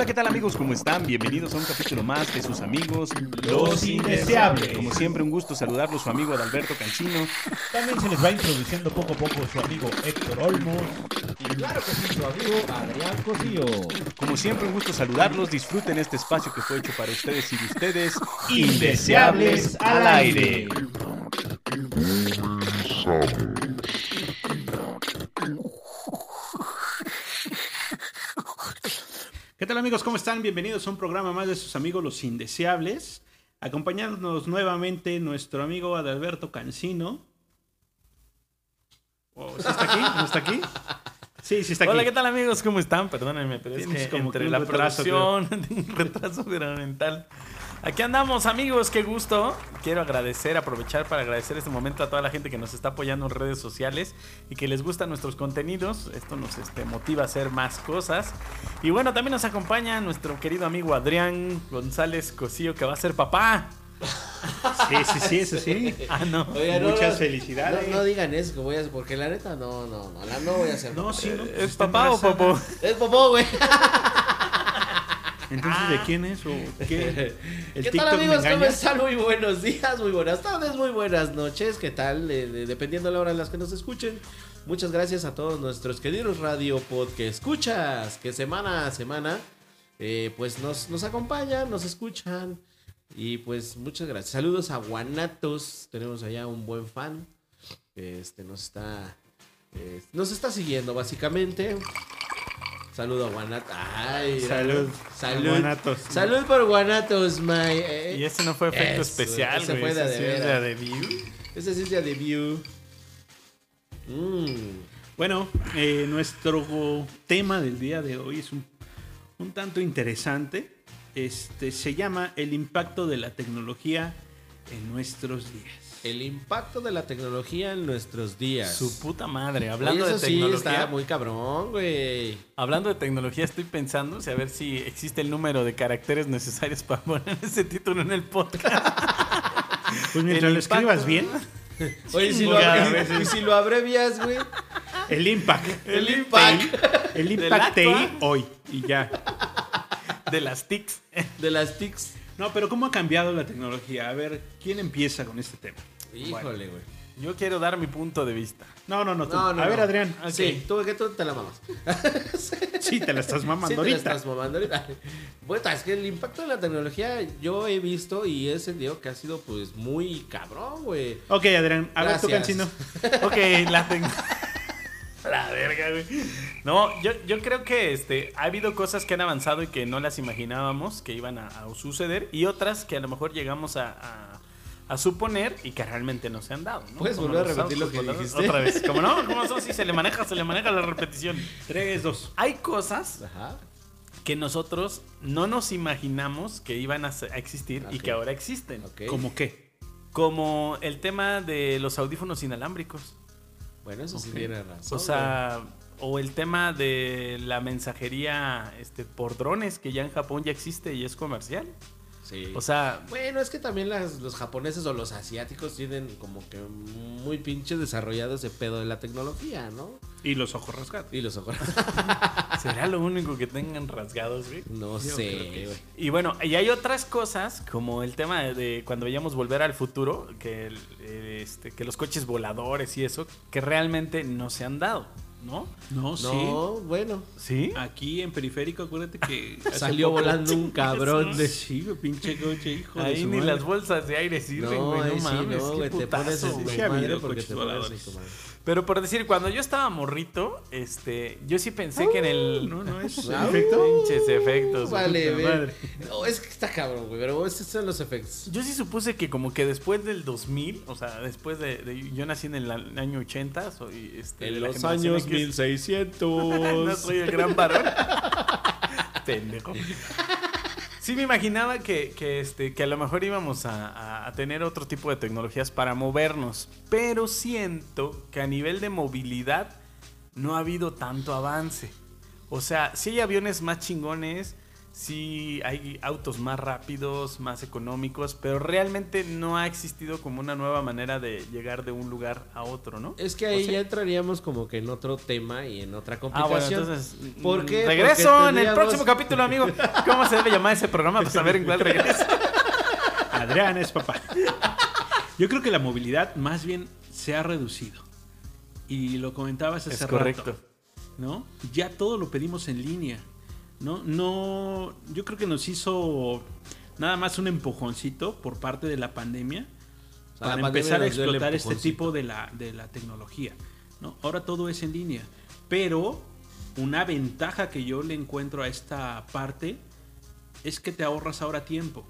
Hola, ¿qué tal amigos? ¿Cómo están? Bienvenidos a un capítulo más de sus amigos Los Indeseables. Como siempre, un gusto saludarlos, su amigo Adalberto Cancino. También se les va introduciendo poco a poco su amigo Héctor Olmos. Y claro que sí, su amigo Adrián Cosío. Como siempre, un gusto saludarlos. Disfruten este espacio que fue hecho para ustedes y de ustedes. Indeseables al aire. ¿Qué tal amigos? ¿Cómo están? Bienvenidos a un programa más de sus amigos Los Indeseables. Acompañándonos nuevamente nuestro amigo Adalberto Cancino. Oh, ¿sí está aquí? ¿No está aquí? Sí, sí está aquí. Hola, ¿qué tal amigos? ¿Cómo están? Perdónenme, pero es que como entre que la retraso, producción, un retraso mental. Aquí andamos, amigos, qué gusto. Quiero agradecer, aprovechar para agradecer este momento a toda la gente que nos está apoyando en redes sociales y que les gustan nuestros contenidos. Esto nos este, motiva a hacer más cosas. Y bueno, también nos acompaña nuestro querido amigo Adrián González Cosío, que va a ser papá. Sí, sí, sí, eso sí. Ah, no. Oiga, no, Muchas no, felicidades. No, no digan eso, que voy a porque la neta no, no, no, la no voy a hacer. No, sí, no. ¿Es papá o popó? Es popó, güey. Entonces, ¿de quién es? ¿O qué? El ¿Qué TikTok tal amigos? ¿Cómo están? Muy buenos días, muy buenas tardes, muy buenas noches. ¿Qué tal? Eh, de- dependiendo de la hora en las que nos escuchen. Muchas gracias a todos nuestros queridos radio pod que escuchas, que semana a semana eh, pues nos, nos acompañan, nos escuchan. Y pues muchas gracias. Saludos a Guanatos. Tenemos allá un buen fan este, nos está eh, nos está siguiendo básicamente. Saludo a Guanatos. Ay, Salud. Salud. Guanatos. Salud por Guanatos, my. eh. Y ese no fue efecto Eso, especial, ese güey. fue de ese sí de View. Ese sí es de debut. Mm. Bueno, eh, nuestro tema del día de hoy es un, un tanto interesante. Este se llama el impacto de la tecnología en nuestros días. El impacto de la tecnología en nuestros días. Su puta madre. Oye, Hablando eso de sí tecnología. está muy cabrón, güey. Hablando de tecnología, estoy pensando o sea, a ver si existe el número de caracteres necesarios para poner ese título en el podcast. Pues mientras El lo escribas bien, Oye, si lo, si abrevias, güey. el impact. El impact El impact TI hoy y ya. De las TICs. de las TICs. No, pero ¿cómo ha cambiado la tecnología? A ver, ¿quién empieza con este tema? Híjole, güey. Yo quiero dar mi punto de vista. No, no, no. tú. No, no, a ver, no. Adrián. Sí, tú que tú te la mamas. Sí, te la estás mamando Sí, te la estás mamando ahorita. Bueno, es que el impacto de la tecnología yo he visto y he sentido que ha sido pues muy cabrón, güey. Ok, Adrián. A ver, tu Gracias. cancino. Ok, la tengo. La verga, güey. No, yo, yo creo que este, ha habido cosas que han avanzado y que no las imaginábamos que iban a, a suceder y otras que a lo mejor llegamos a, a- a suponer y que realmente no se han dado. ¿no? ¿Puedes Como volver a repetir lo que dijiste? Otra vez. ¿Cómo no? ¿Cómo no? Si se le maneja, se le maneja la repetición. 3, 2. Hay cosas Ajá. que nosotros no nos imaginamos que iban a, existir y que ahora existen. ¿Cómo qué? Como el tema de los audífonos inalámbricos. Bueno, eso sí tiene razón. O sea, o el tema de la mensajería este, por drones, que ya en Japón ya existe y es comercial. Sí. O sea, Bueno, es que también las- los japoneses o los asiáticos tienen como que muy pinche desarrollado ese pedo de la tecnología, ¿no? Y los ojos rasgados. Y los ojos. ¿será lo único que tengan rasgados, güey? No Yo sé, que güey. Y bueno, y hay otras cosas, como el tema de, de cuando veíamos volver al futuro, que, el- eh, este, que los coches voladores y eso, que realmente no se han dado, ¿no? No, sí. No, bueno. ¿Sí? Aquí en periférico, acuérdate que. Salió volando un cabrón de. Sí, pinche coche, hijo de Ahí su ni madre. las bolsas de aire sirven, güey, no, mames, no, qué te putazo, pones porque te pones tu madre. Pero por decir, cuando yo estaba morrito, este, yo sí pensé que en el... No, no es Ah, efecto. Pinches efectos. Vale, madre. No, es que está cabrón, güey, pero esos son los efectos. Yo sí supuse que como que después del 2000, o sea, después de... de- yo nací en el año 80, soy... Este, de En los años X. 1600. no soy el gran varón. Pendejo. Sí me imaginaba que, que, este, que a lo mejor íbamos a, a- a tener otro tipo de tecnologías para movernos, pero siento que a nivel de movilidad no ha habido tanto avance. O sea, sí hay aviones más chingones, sí hay autos más rápidos, más económicos, pero realmente no ha existido como una nueva manera de llegar de un lugar a otro, ¿no? Es que ¿O ahí sí? ya entraríamos como que en otro tema y en otra Ah, bueno, complicación. entonces. ¿Por mm, qué? Regreso Porque en el próximo capítulo, amigo. ¿Cómo se debe llamar ese programa? Pues a ver en cuál regreso. Adrián es papá. Yo creo que la movilidad más bien se ha reducido. Y lo comentabas hace Es rato, correcto. ¿no? Ya todo lo pedimos en línea. ¿No? No. Yo creo que nos hizo nada más un empujoncito por parte de la pandemia O sea, la para pandemia empezar a explotar este tipo de la, de la tecnología. ¿no? Ahora todo es en línea. Pero una ventaja que yo le encuentro a esta parte es que te ahorras ahora tiempo.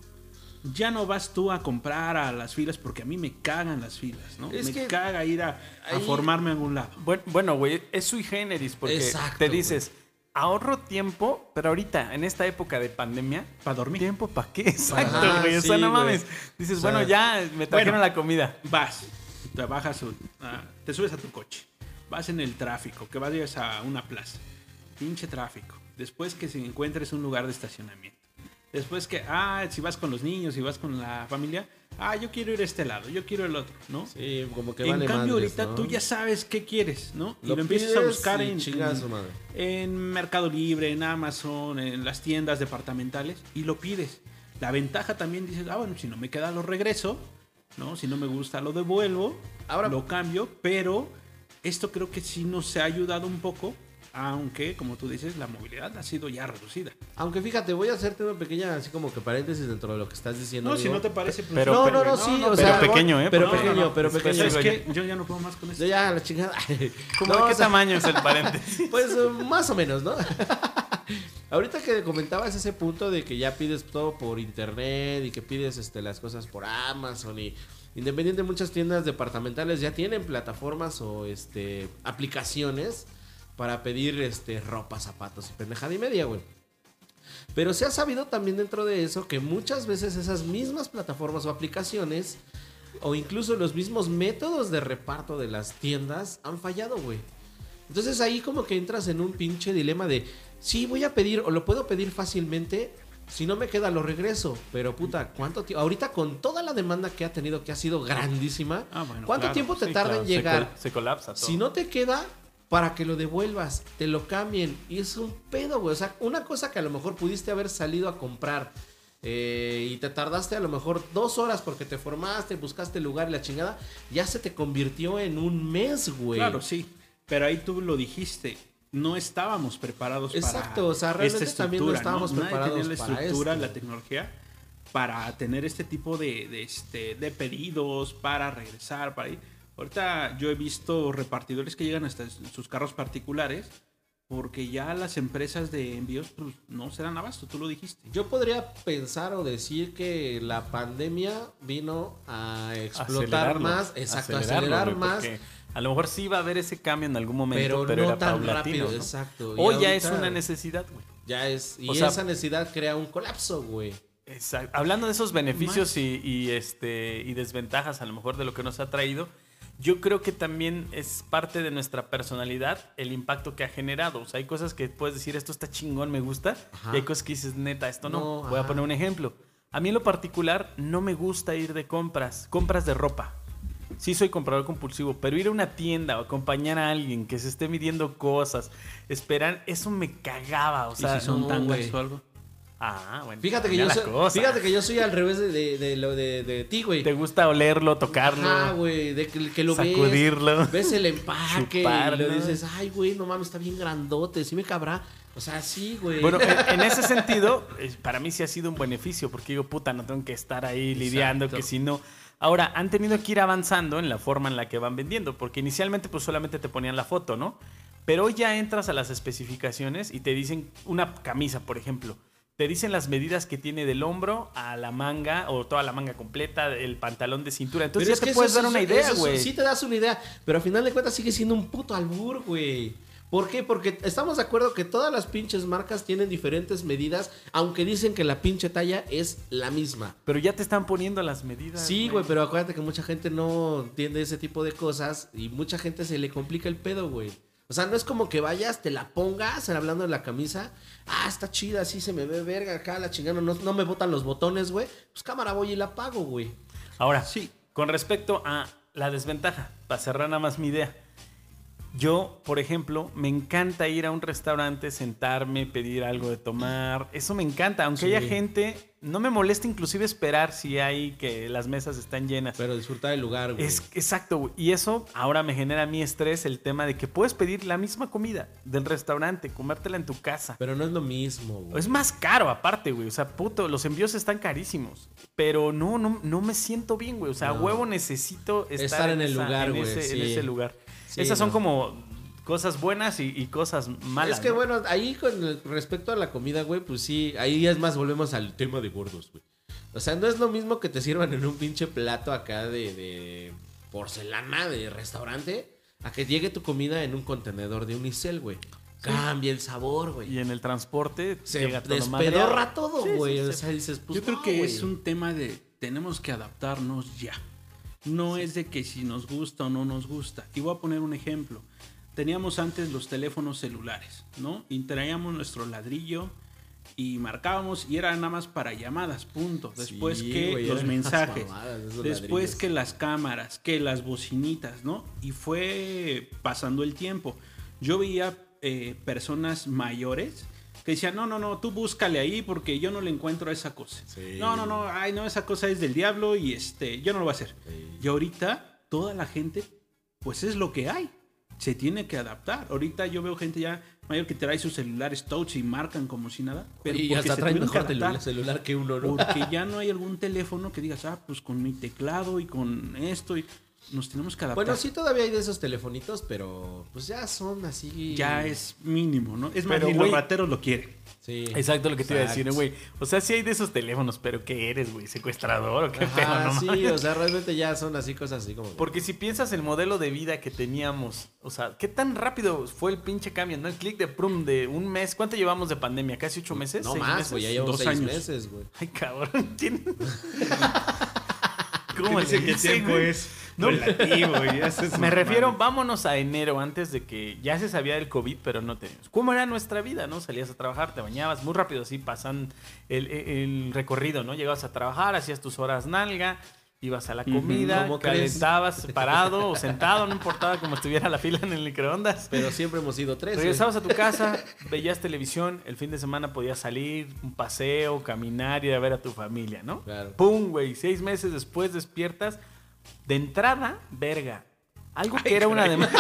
Ya no vas tú a comprar a las filas porque a mí me cagan las filas, ¿no? Es me que caga ir a, a ahí- formarme en algún lado. Bueno, bueno, güey, es sui generis porque Exacto, te dices, ahorro tiempo, pero ahorita, en esta época de pandemia, Para dormir. ¿tiempo para qué? Exacto, Ajá, güey. O sí, sea, no mames. Dices, O sea, bueno, ya me trajeron bueno. la comida. Vas, te bajas, un- ah, te subes a tu coche, vas en el tráfico, que vayas a una plaza, pinche tráfico. Después que se encuentres un lugar de estacionamiento. Después que, ah, si vas con los niños, si vas con la familia, ah, yo quiero ir a este lado, yo quiero el otro, ¿no? Sí, como que en vale cambio, madres, ahorita ¿no? tú ya sabes qué quieres, ¿no? Y Lo lo, empiezas a buscar en, madre. en Mercado Libre, en Amazon, en las tiendas departamentales y lo pides. La ventaja también dices, ah, bueno, si no me queda lo regreso, ¿no? Si no me gusta lo devuelvo, Ahora- lo cambio, pero esto creo que sí nos ha ayudado un poco, aunque, como tú dices, la movilidad ha sido ya reducida. Aunque fíjate, voy a hacerte una pequeña, así como que paréntesis dentro de lo que estás diciendo. No, si no te parece, pues, Pero- no, pero- no, no, sí, o pero sea, pequeño, ¿eh? Pero No, pequeño, no, pero después pequeño. ¿Sabes qué? Yo ya no puedo más con esto. Yo ya, la chingada. ¿Cómo No, de o qué sea, tamaño es el paréntesis? Pues eh, más o menos, ¿no? Ahorita que comentabas ese punto de que ya pides todo por internet y que pides este, las cosas por Amazon y independiente muchas tiendas departamentales ya tienen plataformas o este aplicaciones para pedir este ropa, zapatos y pendejada y media, güey. Pero se ha sabido también dentro de eso que muchas veces esas mismas plataformas o aplicaciones o incluso los mismos métodos de reparto de las tiendas han fallado, güey. Entonces ahí como que entras en un pinche dilema de, sí, voy a pedir o lo puedo pedir fácilmente, si no me queda lo regreso, pero puta, ¿cuánto tiempo? Ahorita con toda la demanda que ha tenido, que ha sido grandísima, Ah, bueno, ¿cuánto claro, tiempo te Sí, tarda claro, en se llegar? col- Se, colapsa todo. Si no te queda, para que lo devuelvas, te lo cambien. Y es un pedo, güey. O sea, una cosa que a lo mejor pudiste haber salido a comprar eh, y te tardaste a lo mejor dos horas porque te formaste, buscaste el lugar y la chingada, ya se te convirtió en un mes, güey. Claro, sí. Pero ahí tú lo dijiste. No estábamos preparados Exacto, para o sea, realmente esta también no estábamos Nadie preparados tenía la para estructura, esto. la tecnología para tener este tipo de, de, este, de pedidos, para regresar, para ir. Ahorita yo he visto repartidores que llegan hasta sus carros particulares porque ya las empresas de envíos pues, no se dan abasto, tú lo dijiste. Yo podría pensar o decir que la pandemia vino a explotar Acelerarlo, más, exacto, acelerarlo, acelerar más, A lo mejor sí va a haber ese cambio en algún momento, pero, pero, no era tan paulatino, rápido, ¿no? exacto. O ya es una necesidad, güey. Ya es, y O sea- esa necesidad crea un colapso, güey. Exacto. Hablando de esos beneficios y, y, este, y desventajas, a lo mejor de lo que nos ha traído, yo creo que también es parte de nuestra personalidad el impacto que ha generado. O sea, hay cosas que puedes decir, esto está chingón, me gusta, Ajá. y hay cosas que dices, neta, esto no. No, Voy a poner un ejemplo. A mí en lo particular no me gusta ir de compras, compras de ropa. Sí soy comprador compulsivo, pero ir a una tienda o acompañar a alguien que se esté midiendo cosas, esperar, eso me cagaba. O sea, y si son no, tangas o algo. Ah, bueno. Fíjate que, cambia yo la soy, cosa. fíjate que yo soy al revés de, de, lo de, de ti, güey. ¿Te gusta olerlo, tocarlo? Ajá, güey, de que, que lo Sacudirlo. ves, ves el empaque y lo dices, ay, güey, no mames, está bien grandote, sí me cabrá. O sea, sí, güey. Bueno, en, en ese sentido, eh, para mí sí ha sido un beneficio, porque digo, puta, no tengo que estar ahí lidiando, que si no... Ahora, han tenido que ir avanzando en la forma en la que van vendiendo, porque inicialmente pues solamente te ponían la foto, ¿no? Pero hoy ya entras a las especificaciones y te dicen una camisa, por ejemplo. Te dicen las medidas que tiene del hombro a la manga, o toda la manga completa, el pantalón de cintura. Entonces Pero ya te que puedes eso- dar una eso- idea, güey. Sí te das una idea, pero al final de cuentas sigue siendo un puto albur, güey. ¿Por qué? Porque estamos de acuerdo que todas las pinches marcas tienen diferentes medidas, aunque dicen que la pinche talla es la misma. Pero ya te están poniendo las medidas. Sí, güey, pero acuérdate que mucha gente no entiende ese tipo de cosas y mucha gente se le complica el pedo, güey. O sea, no es como que vayas, te la pongas, hablando de la camisa. Ah, está chida, así se me ve verga acá, la chingada. No, no me botan los botones, güey. Pues cámara, voy y la pago, güey. Ahora, sí, con respecto a la desventaja, para cerrar nada más mi idea. Yo, por ejemplo, me encanta ir a un restaurante, sentarme, pedir algo de tomar. Eso me encanta. Aunque Sí. haya gente, no me molesta inclusive esperar si hay que las mesas están llenas. Pero disfrutar el lugar, güey. Es exacto, güey. Y eso ahora me genera a mí estrés el tema de que puedes pedir la misma comida del restaurante, comértela en tu casa. Pero no es lo mismo, güey. Es más caro aparte, güey. O sea, puto, los envíos están carísimos. Pero no, no, no me siento bien, güey. O sea, No. huevo necesito estar, Estar en el esa- lugar, en güey, ese, en ese lugar. Sí, Esas son como cosas buenas y, y cosas malas. es que ¿no? bueno, ahí con el- respecto a la comida, güey, pues sí, ahí es más, volvemos al tema de gordos, güey. O sea, no es lo mismo que te sirvan en un pinche plato acá de, de porcelana de restaurante a que llegue tu comida en un contenedor de unicel, güey. Cambia el sabor, güey. Y en el transporte Se llega todo despedorra todo, sí, güey. sí. o sea, dices, pues Yo creo no, que güey. es un tema de tenemos que adaptarnos ya. No es de que si nos gusta o no nos gusta. Y voy a poner un ejemplo. Teníamos antes los teléfonos celulares, ¿no? Y traíamos nuestro ladrillo y marcábamos y era nada más para llamadas, punto. Después Sí, que los mensajes, mamadas después ladrillos. que las cámaras, que las bocinitas, ¿no? Y fue pasando el tiempo. Yo veía eh, personas mayores que decían, no, no, no, tú búscale ahí porque yo no le encuentro a esa cosa. Sí. No, no, no, ay, no, esa cosa es del diablo y este, yo no lo voy a hacer. Y ahorita toda la gente, pues es lo que hay. Se tiene que adaptar. Ahorita yo veo gente ya mayor que trae sus celulares touch y marcan como si nada. Pero y hasta traen que mejor celular, celular que uno, ¿no? Porque ya no hay algún teléfono que digas, ah, pues con mi teclado y con esto y nos tenemos que adaptar. Bueno, sí todavía hay de esos telefonitos, pero pues ya son así. Ya es mínimo, ¿no? Es más, Pero, ni güey, los rateros lo quieren. Sí. Exacto lo que te iba a decir, güey. O sea, sí hay de esos teléfonos, pero ¿qué eres, güey? ¿Secuestrador o qué Ajá, pedo? No sí, mames. o sea, realmente ya son así cosas así como. Porque si piensas el modelo de vida que teníamos, o sea, ¿qué tan rápido fue el pinche cambio, no? El clic de prum de un mes. ¿Cuánto llevamos de pandemia? ¿Casi ocho meses? no ¿Seis más, güey, ya llevamos Dos seis años. meses, güey. Ay, cabrón. ¿Tiene... ¿Cómo Dice que dice, tiempo es No. relativo Me refiero, vámonos a enero antes de que ya se sabía del COVID, pero no teníamos. ¿Cómo era nuestra vida, no? Salías a trabajar, te bañabas, muy rápido así pasan el, el recorrido, ¿no? Llegabas a trabajar, hacías tus horas nalga, ibas a la comida, ¿Cómo crees? calentabas parado o sentado, no importaba como estuviera la fila en el microondas. Pero siempre hemos ido tres. güey. Regresabas a tu casa, veías televisión, el fin de semana podías salir, un paseo, caminar, ir a ver a tu familia, ¿no? Claro. Pum, güey, seis meses después despiertas. De entrada, verga. Algo que era una demanda.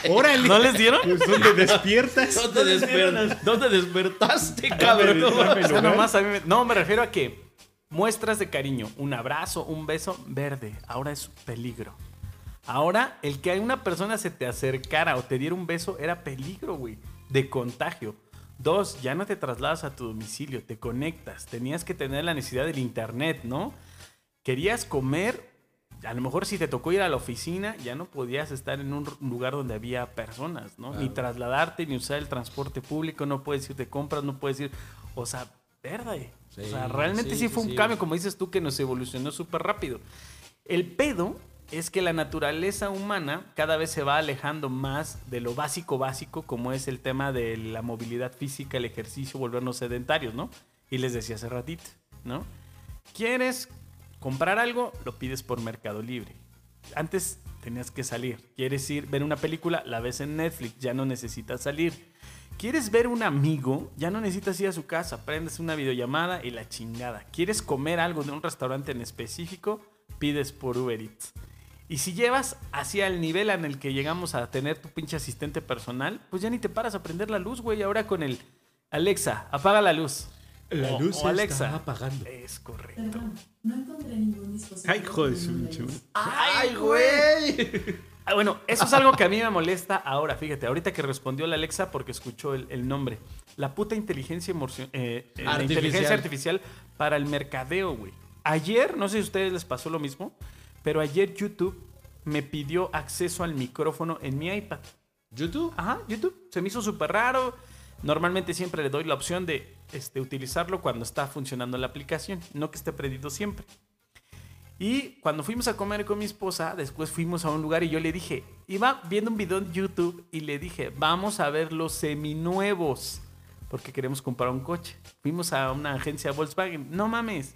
¡Órale! ¿No les dieron? Pues, ¿Dónde despiertas? ¿Dónde, desper- ¿Dónde despertaste, Dame- cabrón? O sea, nomás a mí me- No, me refiero a que muestras de cariño, un abrazo, un beso, verde. Ahora es peligro. Ahora, el que una persona se te acercara o te diera un beso era peligro, güey. De contagio. Dos, ya no te trasladas a tu domicilio, te conectas. Tenías que tener la necesidad del internet, ¿no? Querías comer, a lo mejor si te tocó ir a la oficina, ya no podías estar en un lugar donde había personas, ¿no? Ni trasladarte, ni usar el transporte público, no puedes ir de compras, no puedes ir. O sea, verde. Sí, o sea, realmente sí, sí, fue sí, un cambio, como dices tú, que nos evolucionó súper rápido. El pedo es que la naturaleza humana cada vez se va alejando más de lo básico básico, como es el tema de la movilidad física, el ejercicio, volvernos sedentarios, ¿no? Y les decía hace ratito, ¿no? ¿Quieres comprar algo? Lo pides por Mercado Libre. Antes tenías que salir. ¿Quieres ir ver una película? La ves en Netflix, ya no necesitas salir. ¿Quieres ver un amigo? Ya no necesitas ir a su casa, prendes una videollamada y la chingada. ¿Quieres comer algo de un restaurante en específico? Pides por Uber Eats. Y si llevas hacia el nivel en el que llegamos a tener tu pinche asistente personal, pues ya ni te paras a prender la luz, güey. Ahora con el Alexa, apaga la luz. La O- luz o se Alexa. está apagando. Es correcto. Perdón, no encontré ningún dispositivo. Ay, joder. ¡Ay, güey! Ah, bueno, eso es algo que a mí me molesta ahora, fíjate, ahorita que respondió la Alexa porque escuchó el, el nombre. La puta inteligencia eh, eh, la Artificial. inteligencia artificial para el mercadeo, güey. Ayer, no sé si a ustedes les pasó lo mismo, pero ayer YouTube me pidió acceso al micrófono en mi iPad. ¿YouTube? Ajá, YouTube. Se me hizo súper raro. Normalmente siempre le doy la opción de este, utilizarlo cuando está funcionando la aplicación, no que esté prendido siempre. Y cuando fuimos a comer con mi esposa, después fuimos a un lugar y yo le dije, iba viendo un video en YouTube y le dije, vamos a ver los seminuevos, porque queremos comprar un coche. Fuimos a una agencia Volkswagen, no mames.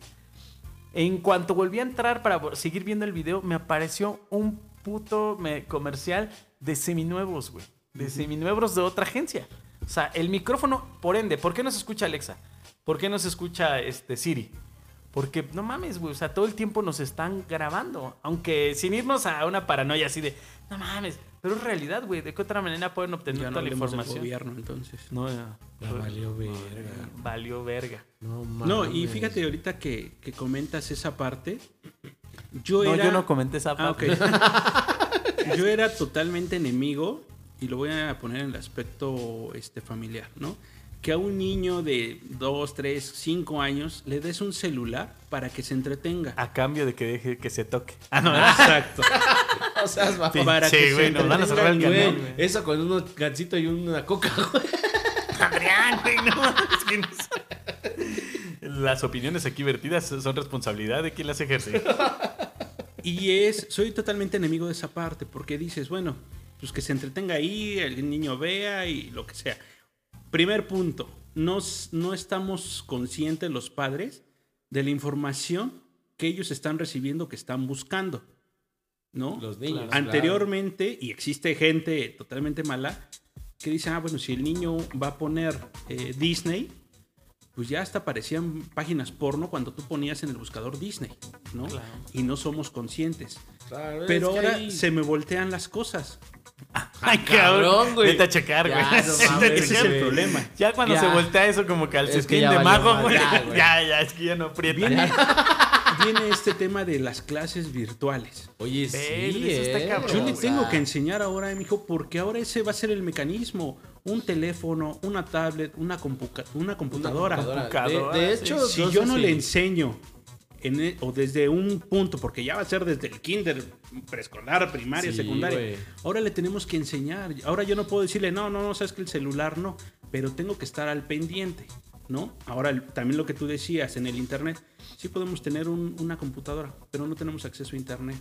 En cuanto volví a entrar para seguir viendo el video, me apareció un puto me- comercial de seminuevos, güey. De seminuevos de otra agencia. O sea, el micrófono, por ende, ¿por qué no se escucha Alexa? ¿Por qué no se escucha este, Siri? Porque no mames, güey. O sea, todo el tiempo nos están grabando. Aunque sin irnos a una paranoia así de, no mames. Pero es realidad, güey. ¿De qué otra manera pueden obtener Ya no toda la del información? gobierno, entonces. No, ya. Ya valió verga. Valió verga. No, No, y mames. fíjate ahorita que, que comentas esa parte. Yo No, era... yo no comenté esa Ah, parte. ok. yo era totalmente enemigo, y lo voy a poner en el aspecto este, familiar, ¿no? Que a un niño de 2, 3, 5 años le des un celular para que se entretenga. A cambio de que deje que se toque. Ah, no, Exacto. O sea, va- para Sí, que se güey, nos van a cerrar el güey. güey. Eso con un gancito y una coca, güey. Adrián, güey, no, es que no- Las opiniones aquí vertidas son responsabilidad de quien las ejerce. Y es, soy totalmente enemigo de esa parte, porque dices, bueno, pues que se entretenga ahí, el niño vea y lo que sea. Primer punto, no, no estamos conscientes los padres de la información que ellos están recibiendo, que están buscando, ¿no? Los niños. Anteriormente, y existe gente totalmente mala, que dice, ah, bueno, si el niño va a poner eh, Disney, pues ya hasta aparecían páginas porno cuando tú ponías en el buscador Disney, ¿no? Claro. Y no somos conscientes. Claro, Pero ahora ahí- se me voltean las cosas. Ay, cabrón, güey. Vete a checar, güey. Ya, no Vete a mames, Ese es el problema. Ya cuando Ya. se voltea eso como calcetín Es que ya de mago, güey. ya, Ya, es que ya no aprieta. Viene, viene este tema de las clases virtuales. Oye, sí, Verde, eso está eh. cabrón. Yo le tengo que enseñar ahora, mijo, porque ahora ese va a ser el mecanismo. Un teléfono, una tablet, una, compuca- una computadora. computadora. computadora, De, de sí. hecho, Si yo no le enseño, en e- o desde un punto, porque ya va a ser desde el kinder, preescolar, primaria, Sí, secundaria. Ahora le tenemos que enseñar. Ahora yo no puedo decirle, no, no, no, sabes que el celular no, pero tengo que estar al pendiente, ¿no? Ahora también lo que tú decías en el internet, sí podemos tener un- una computadora, pero no tenemos acceso a internet.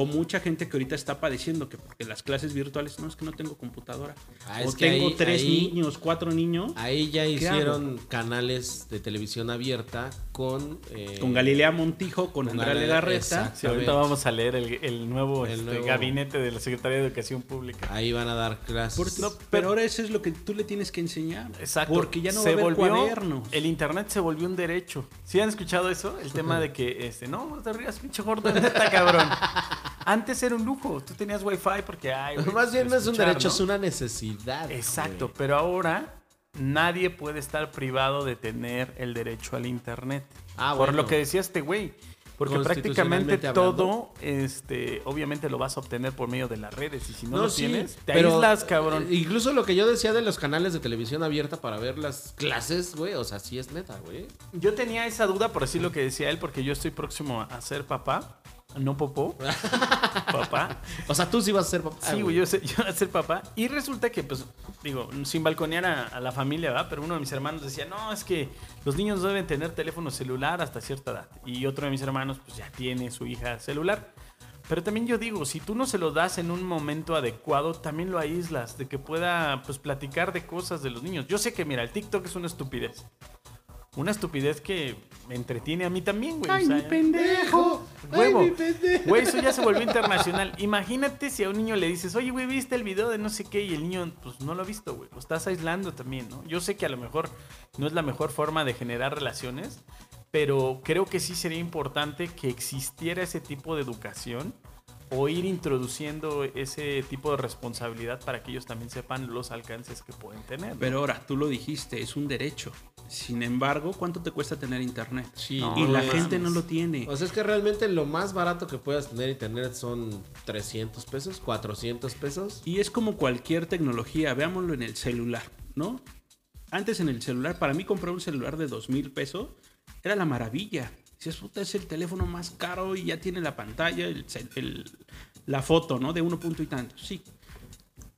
O mucha gente que ahorita está padeciendo que porque las clases virtuales, no, es que no tengo computadora. Ah, o tengo ahí- tres ahí- niños, cuatro niños. Ahí ya ¿Qué hicieron canales de televisión abierta con... eh, Con Galilea Montijo, con, con Andrea Legarreta. Sí, ahorita vamos a leer el, el nuevo, El este, nuevo- gabinete de la Secretaría de Educación Pública. Ahí van a dar clases. No, pero, pero- ahora eso es lo que tú le tienes que enseñar. Exacto. Porque ya no se va a haber volvió, cuadernos. El internet se volvió un derecho. ¿Sí han escuchado eso? El tema de que, este, no, no te rías, pinche gordo, neta, cabrón. Antes era un lujo. Tú tenías wifi porque, ay, güey, Más bien no es un derecho, ¿no? es una necesidad. Exacto, güey. pero ahora nadie puede estar privado de tener el derecho al internet. Ah, Por bueno. lo que decía este güey. Porque prácticamente todo, este, obviamente lo vas a obtener por medio de las redes. Y si no, lo sí, tienes, te pero, aíslas, cabrón. eh, Incluso lo que yo decía de los canales de televisión abierta para ver las clases, güey, o sea, sí es neta, güey. Yo tenía esa duda por decir lo que decía él, porque yo estoy próximo a ser papá. No popó. papá. O sea, tú sí vas a ser papá. Sí, güey, yo, sé- yo voy a ser papá. Y resulta que, pues, digo, sin balconear a, a la familia, ¿verdad? Pero uno de mis hermanos decía, no, es que los niños deben tener teléfono celular hasta cierta edad. Y otro de mis hermanos, pues, ya tiene su hija celular. Pero también yo digo, si tú no se lo das en un momento adecuado, también lo aíslas, de que pueda, pues, platicar de cosas de los niños. Yo sé que, mira, el TikTok es una estupidez. Una estupidez que me entretiene a mí también, güey. o sea, pendejo! Huevo. ¡Ay, mi pendejo! Güey, eso ya se volvió internacional. Imagínate si a un niño le dices, oye, güey, ¿viste el video de no sé qué? Y el niño, pues no lo ha visto, güey. Lo estás aislando también, ¿no? Yo sé que a lo mejor no es la mejor forma de generar relaciones, pero creo que sí sería importante que existiera ese tipo de educación o ir introduciendo ese tipo de responsabilidad para que ellos también sepan los alcances que pueden tener. ¿no? Pero ahora, tú lo dijiste, es un derecho. Sin embargo, ¿cuánto te cuesta tener internet? Sí, No, y la no gente no lo tiene. O sea, es que realmente lo más barato que puedas tener internet son 300 pesos, 400 pesos. Y es como cualquier tecnología, veámoslo en el celular, ¿no? Antes en el celular, para mí comprar un celular de dos mil pesos era la maravilla. Si es puta, es el teléfono más caro y ya tiene la pantalla, el el- la foto, ¿no? De uno punto y tanto. Sí.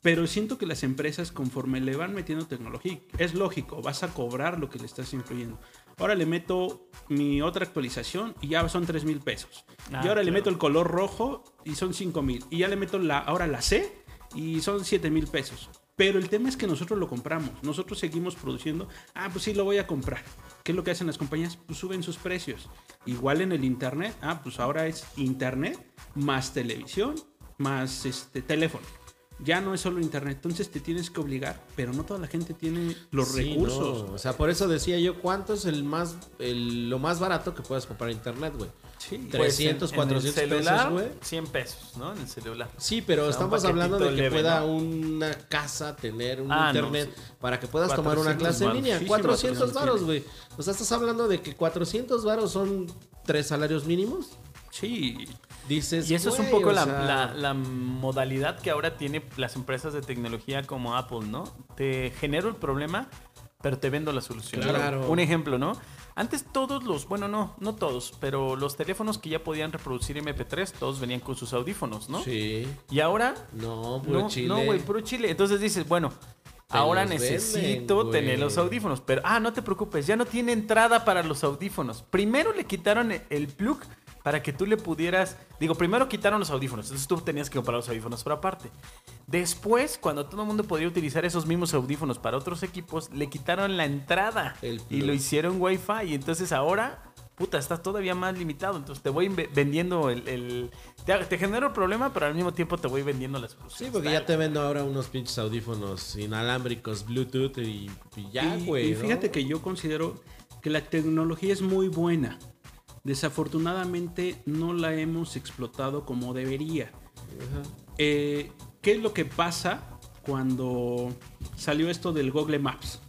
Pero siento que las empresas, conforme le van metiendo tecnología, es lógico, vas a cobrar lo que le estás incluyendo. Ahora le meto mi otra actualización y ya son 3 mil pesos. Ah, y ahora le claro. meto el color rojo y son 5 mil. Y ya le meto la, ahora la C y son 7 mil pesos. Pero el tema es que nosotros lo compramos. Nosotros seguimos produciendo. Ah, pues sí, lo voy a comprar. ¿Qué es lo que hacen las compañías? Pues suben sus precios. Igual en el Internet. Ah, pues ahora es Internet más televisión más este teléfono. Ya no es solo Internet. Entonces te tienes que obligar. Pero no toda la gente tiene los Sí, recursos. no, O sea, por eso decía yo, ¿cuánto es el más, el- lo más barato que puedes comprar en internet, güey? Sí. Pues 300, en- en 400 el celular, pesos, güey. 100 pesos, ¿no? En el celular. Sí, pero O sea, un estamos hablando de que leve, pueda ¿no? una casa tener un Ah, no, internet sí. para que puedas tomar una 400 clase en línea. Muchísimo 400 opción varos, güey. O sea, estás hablando de que 400 varos son tres salarios mínimos. Sí. Dices, Y eso es un poco o la, sea, la- la modalidad que ahora tiene las empresas de tecnología como Apple, ¿no? Te genero el problema, pero te vendo la solución. Claro. Un ejemplo, ¿no? Antes todos los, bueno, no, no todos, pero los teléfonos que ya podían reproducir MP3, todos venían con sus audífonos, ¿no? Sí. Y ahora, No, puro no, chile. no, güey, puro chile. Entonces dices, bueno, ahora necesito venden, tener los audífonos. Pero, ah, no te preocupes, ya no tiene entrada para los audífonos. Primero le quitaron el plug para que tú le pudieras. Digo, primero quitaron los audífonos, entonces tú tenías que comprar los audífonos por aparte. Después, cuando todo el mundo podía utilizar esos mismos audífonos para otros equipos, le quitaron la entrada El y lo hicieron Wi-Fi. Y entonces ahora. Puta, estás todavía más limitado. Entonces te voy ve- vendiendo el. el- te, te genero el problema, pero al mismo tiempo te voy vendiendo la solución. Sí, porque ya te vendo ahora unos pinches audífonos inalámbricos, Bluetooth y, y ya, güey. Y, fíjate que yo considero que la tecnología es muy buena. Desafortunadamente no la hemos explotado como debería. Eh, ¿Qué es lo que pasa cuando salió esto del Google Maps?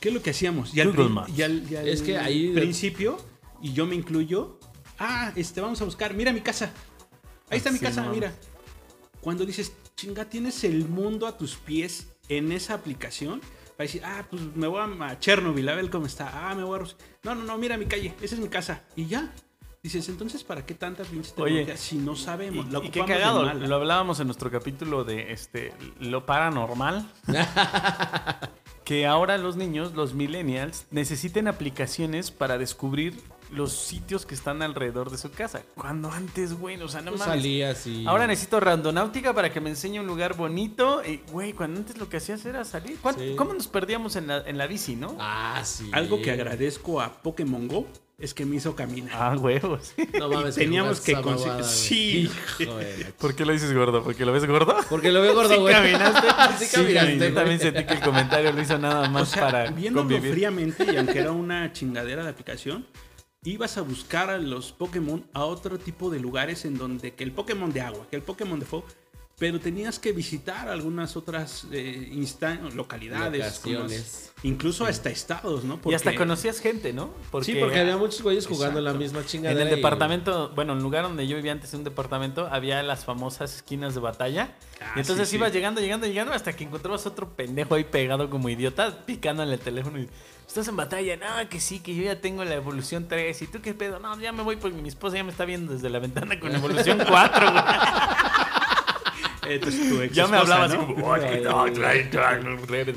¿Qué es lo que hacíamos? Y al, Google prin- Maps. y al- y al Es que ahí- principio, y yo me incluyo, ah, este, vamos a buscar, mira mi casa. Ahí está mi Sí, casa, no. mira. Cuando dices, chinga, tienes el mundo a tus pies en esa aplicación, para decir, ah, pues me voy a- a Chernobyl, a ver cómo está. Ah, me voy a Rusia. No, no, no, mira mi calle, esa es mi casa. Y ya. Dices, entonces, ¿para qué tanta pinche Oye, tecnología si no sabemos? Y, y qué cagado, lo hablábamos en nuestro capítulo de este lo paranormal. que ahora los niños, los millennials, necesiten aplicaciones para descubrir los sitios que están alrededor de su casa. Cuando antes, güey, o sea, no mames. salías y... Ahora necesito randonáutica para que me enseñe un lugar bonito. Y, güey, cuando antes lo que hacías era salir. ¿Cuán- Sí. ¿Cómo nos perdíamos en la, en la bici, no? Ah, sí. Algo que agradezco a Pokémon Go es que me hizo caminar. Ah, huevos. No mames, teníamos que conseguir-. Sí. Hijo de la ¿Por qué lo dices gordo? ¿Porque lo ves gordo? Porque lo veo gordo, Sí güey. caminaste. sí, Sí, caminaste. Yo güey. también sentí que el comentario lo hizo nada más O sea, para viéndolo convivir. fríamente, y aunque era una chingadera de aplicación, ibas a buscar a los Pokémon a otro tipo de lugares en donde que el Pokémon de agua, que el Pokémon de fuego, pero tenías que visitar algunas otras eh, instan- localidades, Locaciones. como- incluso hasta estados, ¿no? Y hasta conocías gente, ¿no? Sí, porque había muchos güeyes jugando en la misma En chingadera. el y- departamento, bueno, en el lugar donde yo vivía antes, en un departamento, había las famosas esquinas de batalla. Ah, y entonces sí, sí. ibas llegando, llegando, llegando, hasta que encontrabas otro pendejo ahí pegado como idiota, picando en el teléfono y... Estás en batalla, no, que sí, que yo ya tengo la evolución 3. ¿Y tú qué pedo? No, ya me voy porque mi esposa ya me está viendo desde la ventana con evolución 4, güey. Eh, tu- tu ex Ya me hablaba así ¿no? como... "Oh, no, trae, trae, no, cero".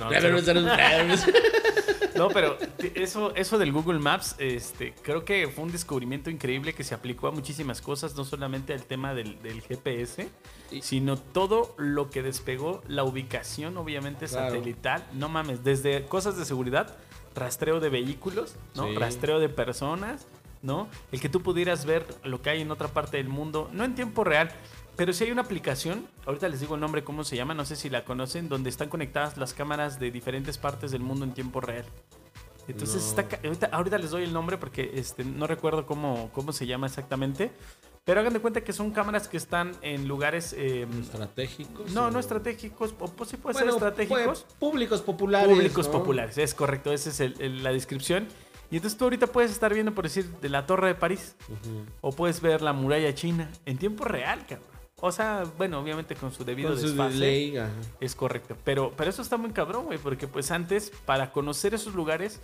No, pero eso, eso del Google Maps, este, creo que fue un descubrimiento increíble que se aplicó a muchísimas cosas, no solamente al tema del, del GPS, sino todo lo que despegó la ubicación, obviamente Claro. satelital. No mames, desde cosas de seguridad, rastreo de vehículos, ¿no? Sí. Rastreo de personas, ¿no? El que tú pudieras ver lo que hay en otra parte del mundo, no en tiempo real. Pero si hay una aplicación, ahorita les digo el nombre, cómo se llama, no sé si la conocen, donde están conectadas las cámaras de diferentes partes del mundo en tiempo real. Entonces No. está ahorita, ahorita les doy el nombre porque este, no recuerdo cómo, cómo se llama exactamente. Pero hagan de cuenta que son cámaras que están en lugares eh, ¿Estratégicos? no, o- no estratégicos, o pues sí puede Bueno, ser estratégicos. pues, públicos populares. Públicos ¿no? populares, es correcto, esa es el- el- la descripción. Y entonces tú ahorita puedes estar viendo, por decir, de la Torre de París. O puedes ver la muralla china en tiempo real, cabrón. O sea, bueno, obviamente con su debido Con su desfase. delay. Es correcto. Pero, pero eso está muy cabrón, güey. Porque pues antes, para conocer esos lugares,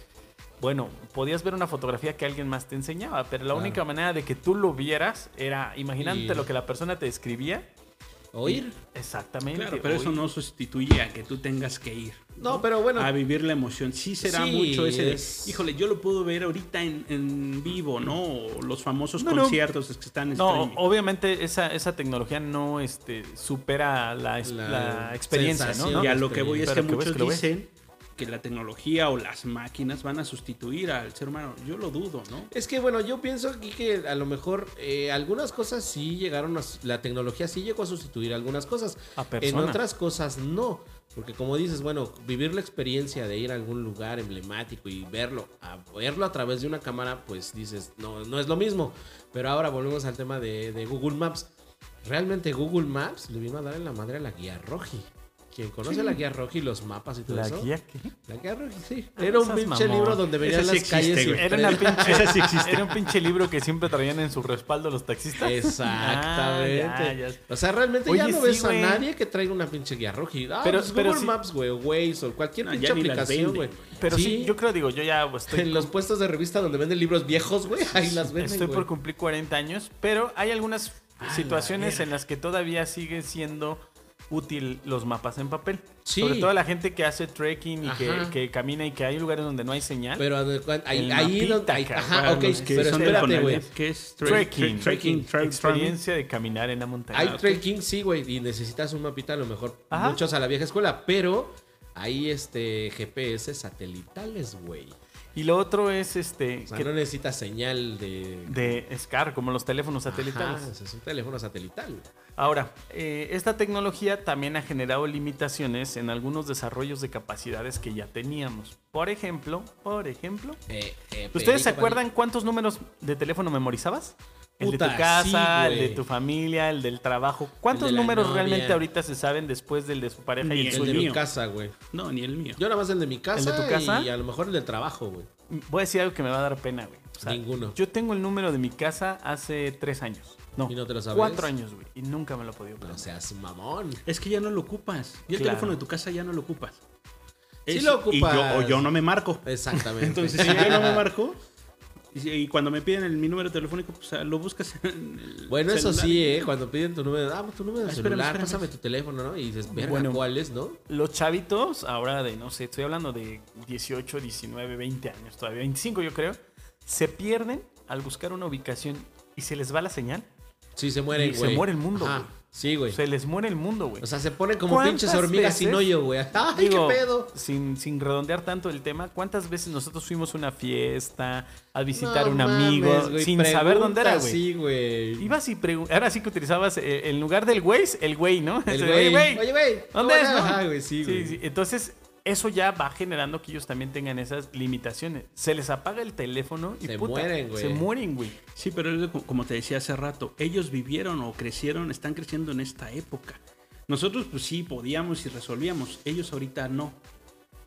bueno, podías ver una fotografía que alguien más te enseñaba. Pero la Claro. única manera de que tú lo vieras era imaginándote Y- lo que la persona te describía. Oír. Exactamente. Claro, pero eso no sustituye a que tú tengas que ir. No, pero bueno. A vivir la emoción. Sí será Sí, mucho ese de, híjole, yo lo puedo ver ahorita en, en vivo, ¿no? O los famosos No, no. conciertos que están en No, streaming. obviamente esa, esa tecnología no este, supera la, es- La la experiencia, ¿no? Y a lo que voy es que muchos que lo ves. dicen que la tecnología o las máquinas van a sustituir al ser humano. Yo lo dudo, ¿no? Es que bueno, yo pienso aquí que a lo mejor eh, algunas cosas sí llegaron a... La tecnología sí llegó a sustituir algunas cosas. A En otras cosas no. Porque como dices, bueno, vivir la experiencia de ir a algún lugar emblemático y verlo, a verlo a través de una cámara, pues dices, no, no es lo mismo. Pero ahora volvemos al tema de, de Google Maps. Realmente Google Maps le vino a dar en la madre a la guía Roji. Quien conoce la guía Roji, los mapas y todo ¿La eso. guía qué? La guía Roji, sí. Ah, Era un pinche mamón. libro donde venían sí las calles. existe, güey. Era, una pinche, Esa sí existe. era un pinche libro que siempre traían en su respaldo los taxistas. Exactamente. Ah, ya, ya. O sea, realmente ya no sí, ves a nadie que traiga una pinche guía roja. Ah, Pero- pues pero Google sí. Maps, güey, Waze o cualquier No, pinche aplicación, güey. Pero sí, yo creo, digo, yo ya estoy, En los puestos de revista donde venden libros viejos, güey, ahí las venden, estoy por cumplir 40 años, pero hay algunas la situaciones en las que todavía sigue siendo útil los mapas en papel. Sí. Sobre todo la gente que hace trekking y que, que camina y que hay lugares donde no hay señal. Pero ahí, ahí donde- cabrón. ajá, ok, que pero espérate, güey. ¿Qué es? Trekking, Trekking, experiencia de caminar en la montaña. Hay trekking, sí, güey, y necesitas un mapita a lo mejor Ajá. muchos a la vieja escuela, pero hay este GPS satelitales, güey. Y lo otro es este O sea, que- no necesitas señal de de SCAR, como los teléfonos satelitales. Ajá, es un teléfono satelital. Ahora, eh, esta tecnología también ha generado limitaciones en algunos desarrollos de capacidades que ya teníamos. Por ejemplo, por ejemplo, Eh, eh, ¿ustedes se acuerdan cuántos números de teléfono memorizabas? El de tu casa, sí, el de tu familia, el del trabajo. ¿Cuántos de números novia. realmente ahorita se saben después del de su pareja Ni y el El Soy de suyo? mi casa, güey. No, ni el mío. Yo nada más el de mi casa, ¿El de tu casa? y a lo mejor el del trabajo, güey. Voy a decir algo que me va a dar pena, güey. O sea, Ninguno. Yo tengo el número de mi casa hace tres años. No, ¿Y no te lo sabes? cuatro años, güey. Y nunca me lo he podido No aprender. seas mamón. Es que ya no lo ocupas. Y el Claro. teléfono de tu casa ya no lo ocupas. Sí Es- lo y ocupas. yo- o yo no me marco. Exactamente. Entonces, si yo no me marco, y, cuando me piden el, mi número telefónico, pues lo buscas en el Bueno, eso sí, ¿eh? Cuando piden tu número, ah, tu número de Ah, espérame, celular, espérame. pásame tu teléfono, ¿no? Y dices, verga, Bueno. ¿cuál es, no? Los chavitos, ahora de, no sé, estoy hablando de 18, 19, 20 años todavía, 25 yo creo, se pierden al buscar una ubicación y se les va la señal. Sí, se mueren, Y se güey. muere el mundo, Ajá, güey. Sí, güey. Se les muere el mundo, güey. O sea, se ponen como ¿Cuántas pinches hormigas sin hoyo, güey. ¡Ay, Digo, qué pedo! Sin, sin redondear tanto el tema, ¿cuántas veces nosotros fuimos a una fiesta, a visitar a No un mames, amigo, güey, sin saber dónde era, güey? Sí, güey. Ibas y preguntabas, ahora sí que utilizabas eh, en lugar del Waze, el güey, ¿no? El güey. "Oye, güey. ¿Dónde ¿cómo es? no?" Ajá, güey, sí, güey. sí. Entonces, eso ya va generando que ellos también tengan esas limitaciones. Se les apaga el teléfono y Se puta, mueren, güey. Se mueren, güey. Sí, pero como te decía hace rato, ellos vivieron o crecieron, están creciendo en esta época. Nosotros pues sí podíamos y resolvíamos, ellos ahorita no.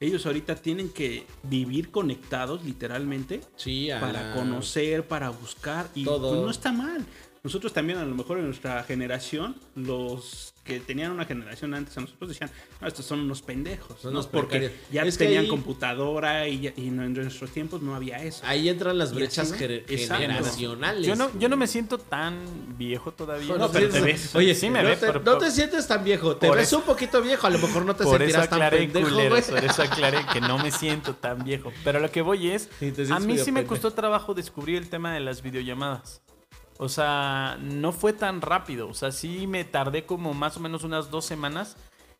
Ellos ahorita tienen que vivir conectados literalmente Sí, a para la- conocer, para buscar y Todo. pues, no está mal. Nosotros también a lo mejor en nuestra generación, los que tenían una generación antes a nosotros decían, no, estos son unos pendejos, Son ¿no? unos porque ya Es tenían ahí- computadora y, ya- y en nuestros tiempos no había eso. Ahí entran las brechas así, gener- exacto. generacionales. Yo no, yo no me siento tan viejo todavía. No, pero pero te ves. Oye, Sí me no, ve, te, pero- no te sientes tan viejo. Te ves eso- un poquito viejo. A lo mejor no te Por sentirás tan pendejo, culeros, por eso aclaré que no me siento tan viejo. Pero lo que voy es, Sí, a mí sí me costó trabajo descubrir el tema de las videollamadas. O sea, no fue tan rápido. O sea, sí me tardé como más o menos unas dos semanas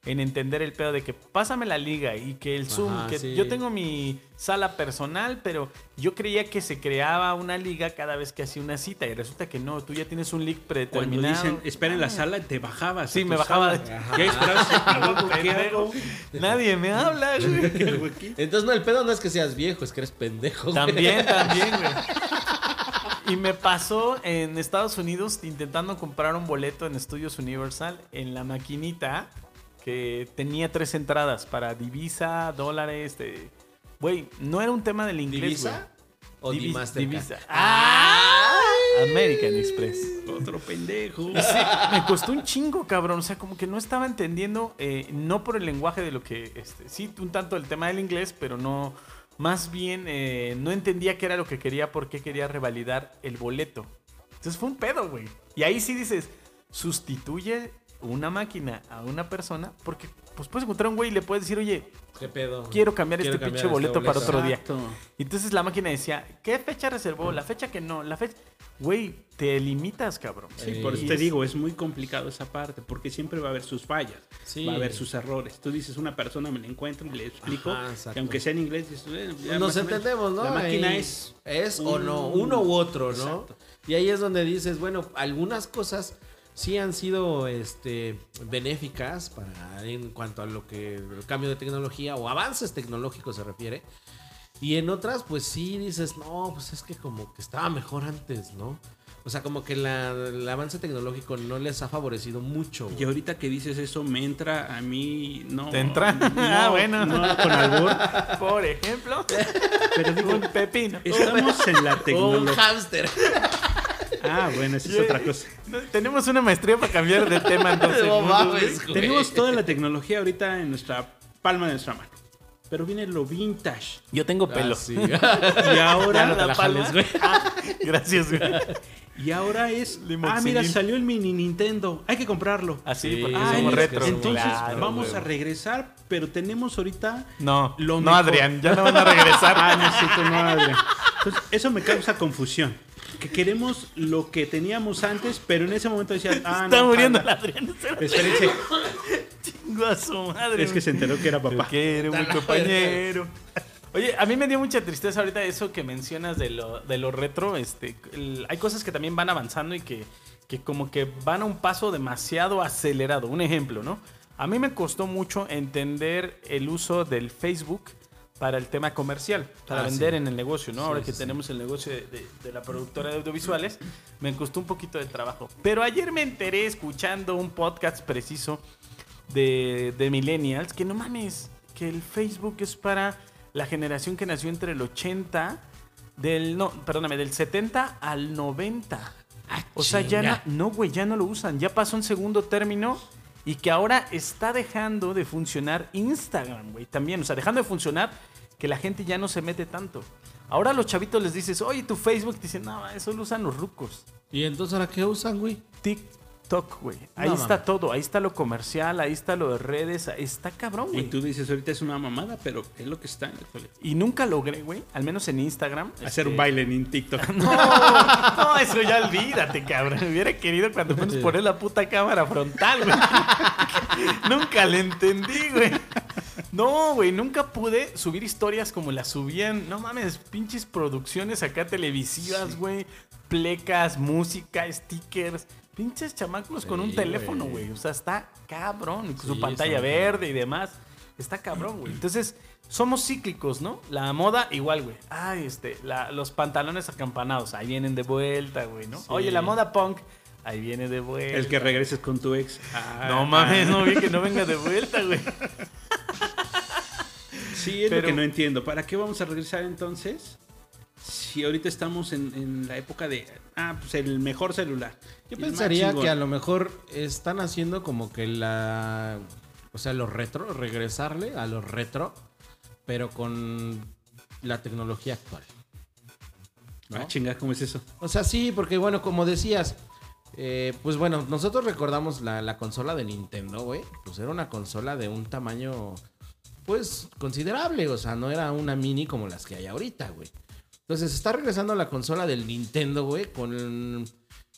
en entender el pedo de que pásame la liga y que el Zoom, Ajá, que sí. yo tengo mi sala personal, pero yo creía que se creaba una liga cada vez que hacía una cita y resulta que no, tú ya tienes un link Cuando predeterminado. dicen, espera en la sala, te bajabas. Sí, me bajaba. Ya esperabas, "Ah, luego, ¿qué hago? Nadie me habla, güey. Entonces, no, el pedo no es que seas viejo, es que eres pendejo. güey. También, también, güey. Y me pasó en Estados Unidos intentando comprar un boleto en Estudios Universal en la maquinita que tenía tres entradas para divisa, dólares, de... Güey, no era un tema del inglés, ¿Divisa? Divisa. ¡Ah! American Express. Otro pendejo. Sí, me costó un chingo, cabrón. O sea, como que no estaba entendiendo, eh, no por el lenguaje de lo que, este, sí, un tanto el tema del inglés, pero no, más bien eh, no entendía qué era lo que quería, por qué quería revalidar el boleto. Entonces fue un pedo, güey. Y ahí sí dices, sustituye una máquina a una persona, porque pues puedes encontrar un güey y le puedes decir, oye, ¿Qué pedo? quiero cambiar Quiero este cambiar pinche boleto para otro día. Exacto. Y entonces la máquina decía, ¿qué fecha reservó? La fecha que no, la fecha... Güey, te limitas, cabrón. Sí, por eso te digo, es muy complicado esa parte, porque siempre va a haber sus fallas, Sí. va a haber sus errores. Tú dices, una persona me la encuentro y le explico, Ajá, que aunque sea en inglés, dices, "Bueno, ya Nos entendemos, ¿no? La máquina Ahí es... Es o no, uno u otro, ¿no? Exacto. Y ahí es donde dices, bueno, algunas cosas sí han sido este, benéficas para en cuanto a lo que el cambio de tecnología o avances tecnológicos se refiere. Y en otras, pues sí dices, no, pues es que como que estaba mejor antes, ¿no? O sea, como que la- el avance tecnológico no les ha favorecido mucho. güey. Y ahorita que dices eso, me entra a mí, no... ¿Te entra? No, Ah, bueno. No, con albur, Por ejemplo, pero digo, un pepino. estamos en la Un tecnología... hámster. Ah, bueno, esa es otra cosa. No, Tenemos una maestría para cambiar de tema entonces. No ¿no? mames, güey. Tenemos toda la tecnología ahorita en nuestra palma de nuestra mano. Pero viene lo vintage. Yo tengo pelo. Ah, sí. Y Ya ahora, no te la palma. jales, güey. Ah, Gracias, güey. y ahora es. Ah, mira, salió el mini Nintendo. Hay que comprarlo. Así, Sí, porque Ah, somos es- retro. Entonces Claro, vamos güey. a regresar, pero tenemos ahorita. No, lo no, mejor. Adrián, ya no van a regresar. Ah, necesito no, Adrián. Entonces, eso me causa confusión. Que queremos lo que teníamos antes, pero en ese momento decías, ah, Está no. muriendo el. Adrián. Espérense, Chingo a su madre. es que se enteró que era papá. Te quiero, mi compañero. Oye, a mí me dio mucha tristeza ahorita eso que mencionas de lo, de lo retro. Este, el- hay cosas que también van avanzando y que, que como que van a un paso demasiado acelerado. Un ejemplo, ¿no? A mí me costó mucho entender el uso del Facebook para el tema comercial, para Ah, vender sí. en el negocio, ¿no? Sí, Ahora que sí. tenemos el negocio de, de- de la productora de audiovisuales, me costó un poquito de trabajo. Pero ayer me enteré escuchando un podcast preciso de, de millennials, que no mames, que el Facebook es para la generación que nació entre el 80, del, no, perdóname, del 70 al 90. O sea, ya no, no, güey, ya no lo usan, ya pasó un segundo término y que ahora está dejando de funcionar Instagram, güey, también, o sea, dejando de funcionar que la gente ya no se mete tanto. Ahora a los chavitos les dices, oye, tu Facebook, te dicen, no, eso lo usan los rucos. ¿Y entonces ahora qué usan, güey? TikTok, güey. Ahí No, está todo. Ahí está lo comercial, ahí está lo de redes. Está cabrón, Y güey. tú dices, ahorita es una mamada, pero es lo que está en actualidad. Y nunca logré, güey, al menos en Instagram. Hacer este, un baile en TikTok. No, no, eso ya olvídate, cabrón. Hubiera querido cuando menos poner la puta cámara frontal, güey. nunca le entendí, güey. No, güey, nunca pude subir historias como las subían. No mames, pinches producciones acá televisivas, güey. Plecas, música, stickers. Pinches chamacos con un teléfono, güey. O sea, está cabrón. Y con Sí, su pantalla verde y demás. Está cabrón, güey. Entonces, somos cíclicos, ¿no? La moda igual, güey. Ay, este, la- los pantalones acampanados, ahí vienen de vuelta, güey, ¿no? Oye, la moda punk, ahí viene de vuelta. El que regreses con tu ex. Ah, No mames, ah. no vi que no venga de vuelta, güey. Sí, es Pero- lo que no entiendo. ¿Para qué vamos a regresar entonces? Si ahorita estamos en, en la época de. Ah, pues el mejor celular. Yo pensaría que a lo mejor están haciendo como que la. O sea, lo retro, regresarle a lo retro, pero con la tecnología actual. Ah, chinga, ¿cómo es eso? O sea, sí, porque bueno, como decías, eh, pues bueno, nosotros recordamos la, la consola de Nintendo, güey. Pues era una consola de un tamaño, pues, considerable. O sea, no era una mini como las que hay ahorita, güey. Entonces está regresando la consola del Nintendo, güey, con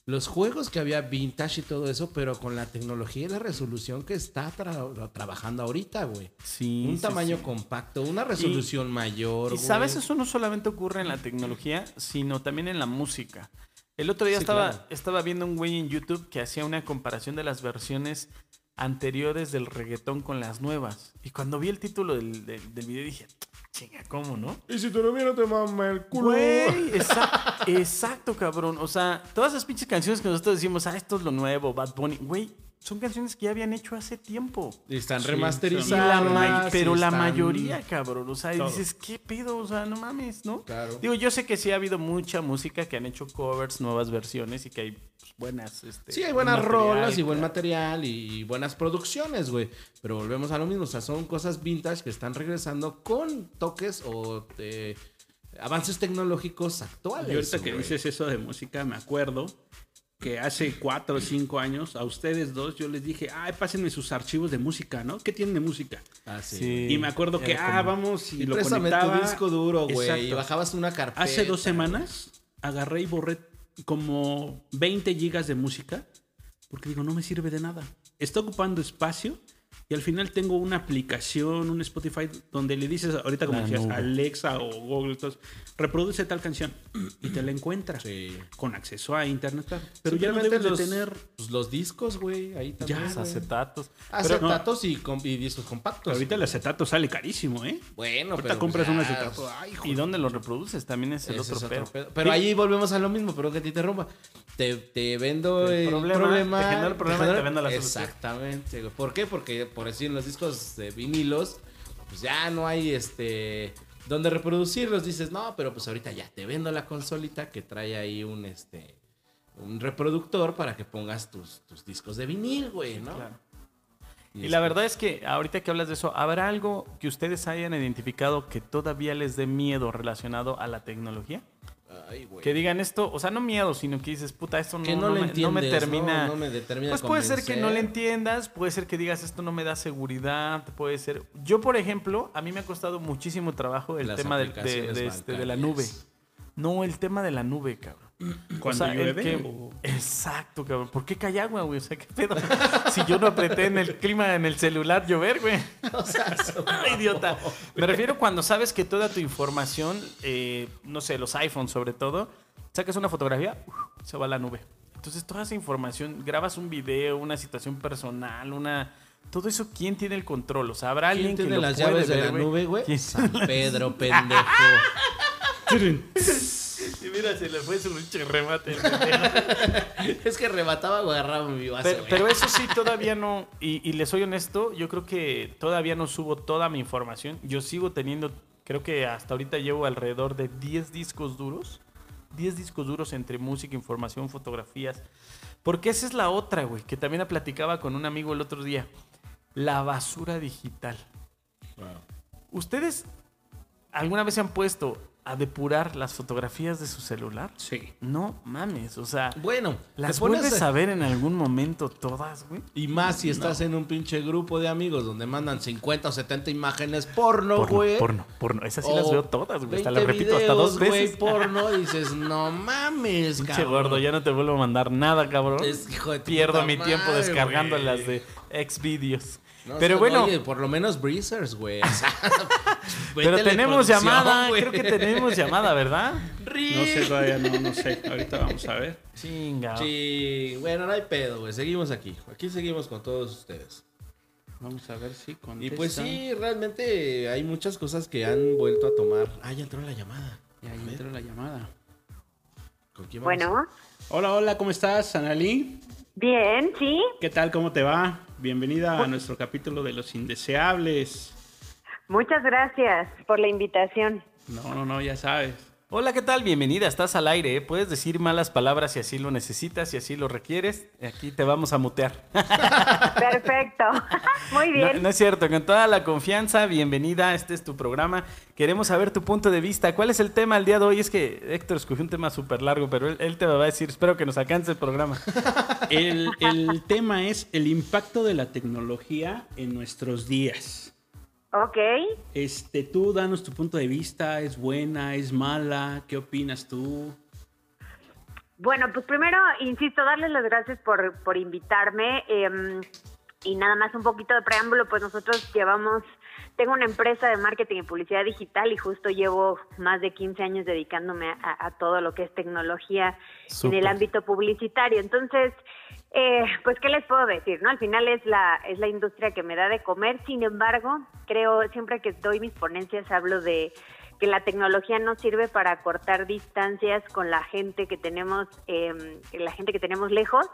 los juegos que había vintage y todo eso, pero con la tecnología y la resolución que está tra- trabajando ahorita, güey. Sí. Un sí, tamaño sí. compacto, una resolución mayor. Y sabes, eso no solamente ocurre en la tecnología, sino también en la música. El otro día Sí, estaba, claro. estaba viendo un güey en YouTube que hacía una comparación de las versiones anteriores del reggaetón con las nuevas. Y cuando vi el título del, del, del video dije, chinga, ¿cómo no? Y si tu novia no te mama el culo. Güey, exa- exacto, cabrón. O sea, todas esas pinches canciones que nosotros decimos, ah, esto es lo nuevo, Bad Bunny, güey, son canciones que ya habían hecho hace tiempo. Y están Sí, Y la remasterizadas. ma- pero la mayoría, cabrón. O sea, y dices, ¿qué pedo? O sea, no mames, ¿no? Claro. Digo, yo sé que sí ha habido mucha música que han hecho covers, nuevas versiones y que hay buenas. Este, Sí, hay buenas buen rolas y buen material y buenas producciones, güey. Pero volvemos a lo mismo. O sea, son cosas vintage que están regresando con toques o eh, avances tecnológicos actuales. Y ahorita que dices eso de música, me acuerdo que hace cuatro o cinco años a ustedes dos yo les dije, ay, pásenme sus archivos de música, ¿no? ¿Qué tienen de música? Ah, sí. Sí. Y me acuerdo que, Era ah, como- vamos y, Y lo conectaba. tu disco duro, güey. Y Exacto. bajabas una carpeta. Hace dos semanas agarré y borré como 20 gigas de música porque digo, no me sirve de nada. Está ocupando espacio y al final tengo una aplicación, un Spotify, donde le dices, ahorita como La decías, nube. Alexa o Google, entonces, reproduce tal canción y te la encuentra Sí. con acceso a internet. Pero ya no debes los, de tener... pues, los discos, güey. Ahí también. Ya, acetatos. Acetatos y, com- y discos compactos. Ahorita el acetato sale carísimo, ¿eh? Bueno, Ahorita pero compras ya, un acetato. Ay, ¿Y dónde lo reproduces? También es el ese otro, es pedo. pedo. Pero ahí volvemos a lo mismo, pero que te interrumpa. Te, te vendo El el, problema, problema. te genero el problema y te vendo la solución. Exactamente. güey. ¿Por qué? Porque, por decir, en los discos de vinilos, pues ya no hay este. Donde reproducirlos. Dices, no, pero pues ahorita ya te vendo la consolita que trae ahí un este. Un reproductor para que pongas tus, tus discos de vinil, güey, ¿no? Claro. Y la que- verdad es que ahorita que hablas de eso, ¿habrá algo que ustedes hayan identificado que todavía les dé miedo relacionado a la tecnología? Ay. Que digan esto, o sea, no miedo, sino que dices, puta, esto no, Que no me, no me entiendes, termina. me determina pues puede ser que no le entiendas, puede ser que digas, esto no me da seguridad, puede ser. Yo, por ejemplo, a mí me ha costado muchísimo trabajo el Las tema de, de este, de la nube. No, el tema de la nube, cabrón. Cuando el llueve, que- o- Exacto, cabrón. ¿Por qué cae agua, güey? O sea, ¿qué pedo? si yo no apreté en el clima en el celular llover, güey. O sea, Idiota. Me refiero cuando sabes que toda tu información, eh, no sé, los iPhones sobre todo, sacas una fotografía, se va a la nube. Entonces toda esa información, grabas un video, una situación personal, una... Todo eso, ¿quién tiene el control? O sea, habrá alguien ¿Quién tiene que lo las puede llaves de la nube, güey? San Pedro, pendejo. Y mira, se le fue su pinche remate. es que remataba o agarraba mi vaso. Pero, eso sí, todavía no. Y, y le soy honesto, yo creo que todavía no subo toda mi información. Yo sigo teniendo, creo que hasta ahorita llevo alrededor de 10 discos duros. 10 discos duros entre música, información, fotografías. Porque esa es la otra, güey, que también la platicaba con un amigo el otro día. La basura digital. ¿Ustedes alguna vez se han puesto a depurar las fotografías de su celular? Sí. No mames, o sea, Bueno, ¿las vuelves a- a ver en algún momento todas, güey? Y más si estás en un pinche grupo de amigos donde mandan 50 o 70 imágenes porno, Porno, güey. porno, porno. Esas sí O las veo todas, güey. Hasta 20 las repito hasta dos güey, veces. porno, y dices, no mames, Pinche cabrón. gordo, ya no te vuelvo a mandar nada, cabrón. Es hijo de Pierdo mi tiempo descargando güey. las de Xvideos. No, Pero bueno, Oye, por lo menos breezers, güey. O sea, pero tenemos llamada. Creo que tenemos llamada, ¿verdad? No sé todavía, no, no sé. Ahorita vamos a ver. Chinga. Sí, bueno, no hay pedo, güey. Seguimos aquí. Aquí seguimos con todos ustedes. Vamos a ver si Y contesta. pues sí, realmente hay muchas cosas que han vuelto a tomar. Ah, ya entró la llamada. Ya entró la llamada. ¿Con quién vamos? Bueno, Hola, hola, ¿cómo estás, Analí? bien, sí. ¿Qué tal? ¿Cómo te va? Bienvenida a nuestro capítulo de los indeseables. Muchas gracias por la invitación. No, no, no, ya sabes. Hola, ¿qué tal? Bienvenida, estás al aire. ¿eh? Puedes decir malas palabras si así lo necesitas, si así lo requieres. Aquí te vamos a mutear. Perfecto. Muy No, bien. no es cierto, con toda la confianza, bienvenida, este es tu programa. Queremos saber tu punto de vista. ¿Cuál es el tema el día de hoy? Es que Héctor escogió un tema súper largo, pero él, él te va a decir, espero que nos alcance el programa. El, el tema es el impacto de la tecnología en nuestros días. Ok. Este, tú danos tu punto de vista, ¿es buena, es mala? ¿Qué opinas tú? Bueno, pues primero, insisto, darles las gracias por, por invitarme. eh, y nada más un poquito de preámbulo, pues nosotros llevamos, tengo una empresa de marketing y publicidad digital y justo llevo más de 15 años dedicándome a, a todo lo que es tecnología en el ámbito publicitario. Entonces, eh, pues, ¿qué les puedo decir? no Al final es la, es la industria que me da de comer. Sin embargo, creo, siempre que doy mis ponencias hablo de que la tecnología nos sirve para cortar distancias con la gente que tenemos, eh, la gente que tenemos lejos,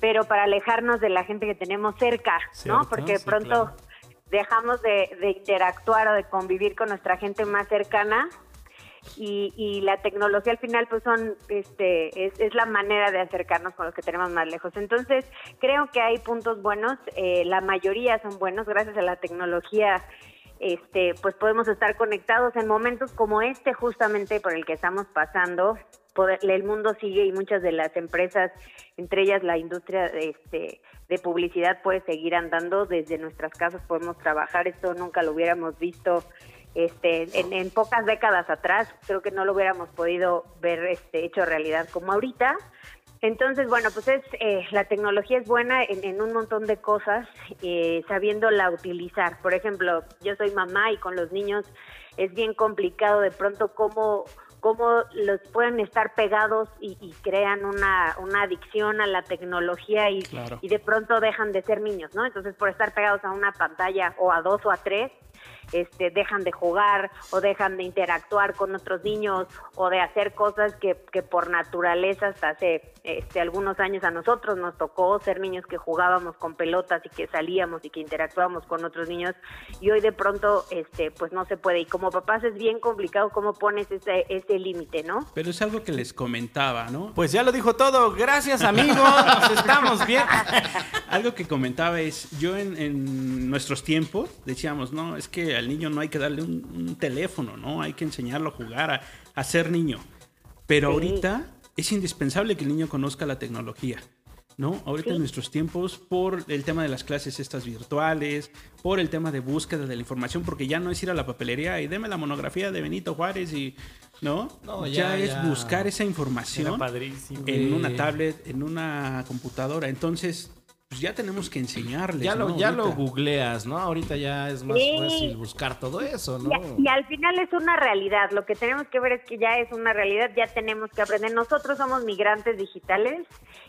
pero para alejarnos de la gente que tenemos cerca, Cierto, ¿no? Porque sí, pronto claro. dejamos de, de interactuar o de convivir con nuestra gente más cercana y, y la tecnología al final pues son este es, es la manera de acercarnos con los que tenemos más lejos entonces creo que hay puntos buenos eh, la mayoría son buenos gracias a la tecnología este, pues podemos estar conectados en momentos como este justamente por el que estamos pasando. el mundo sigue y muchas de las empresas, entre ellas la industria este, de publicidad, puede seguir andando. Desde nuestras casas podemos trabajar. Esto nunca lo hubiéramos visto este, en, pocas décadas atrás. Creo que no lo hubiéramos podido ver este, hecho realidad como ahorita. Entonces, bueno, pues es eh, la tecnología es buena en, un montón de cosas, eh, sabiéndola utilizar. Por ejemplo, yo soy mamá y con los niños es bien complicado de pronto cómo, cómo los pueden estar pegados y, crean una, una, adicción a la tecnología y, y de pronto dejan de ser niños, ¿no? Entonces, por estar pegados a una pantalla o a dos o a tres, este, dejan de jugar o dejan de interactuar con otros niños o de hacer cosas que, que por naturaleza hasta hace este, algunos años a nosotros nos tocó ser niños que jugábamos con pelotas y que salíamos y que interactuábamos con otros niños y hoy de pronto este, pues no se puede y como papás es bien complicado cómo pones ese, ese límite, ¿no? Pero es algo que les comentaba, ¿no? Pues ya lo dijo todo, gracias amigos, nos estamos bien. algo que comentaba es, yo en, en nuestros tiempos decíamos, no, es que al niño no hay que darle un, teléfono, ¿no? Hay que enseñarlo a jugar, a, ser niño. Pero ahorita es indispensable que el niño conozca la tecnología. ¿no? Ahorita en nuestros tiempos, por el tema de las clases estas virtuales, por el tema de búsqueda de la información, porque ya no es ir a la papelería y deme la monografía de Benito Juárez y, ¿no? ya, es buscar esa información en una tablet, en una computadora. Entonces, pues ya tenemos que enseñarles. Ya lo, ya lo googleas, ¿no? Ahorita ya es más fácil buscar todo eso, ¿no? Y, al final es una realidad. Lo que tenemos que ver es que ya es una realidad, ya tenemos que aprender. Nosotros somos migrantes digitales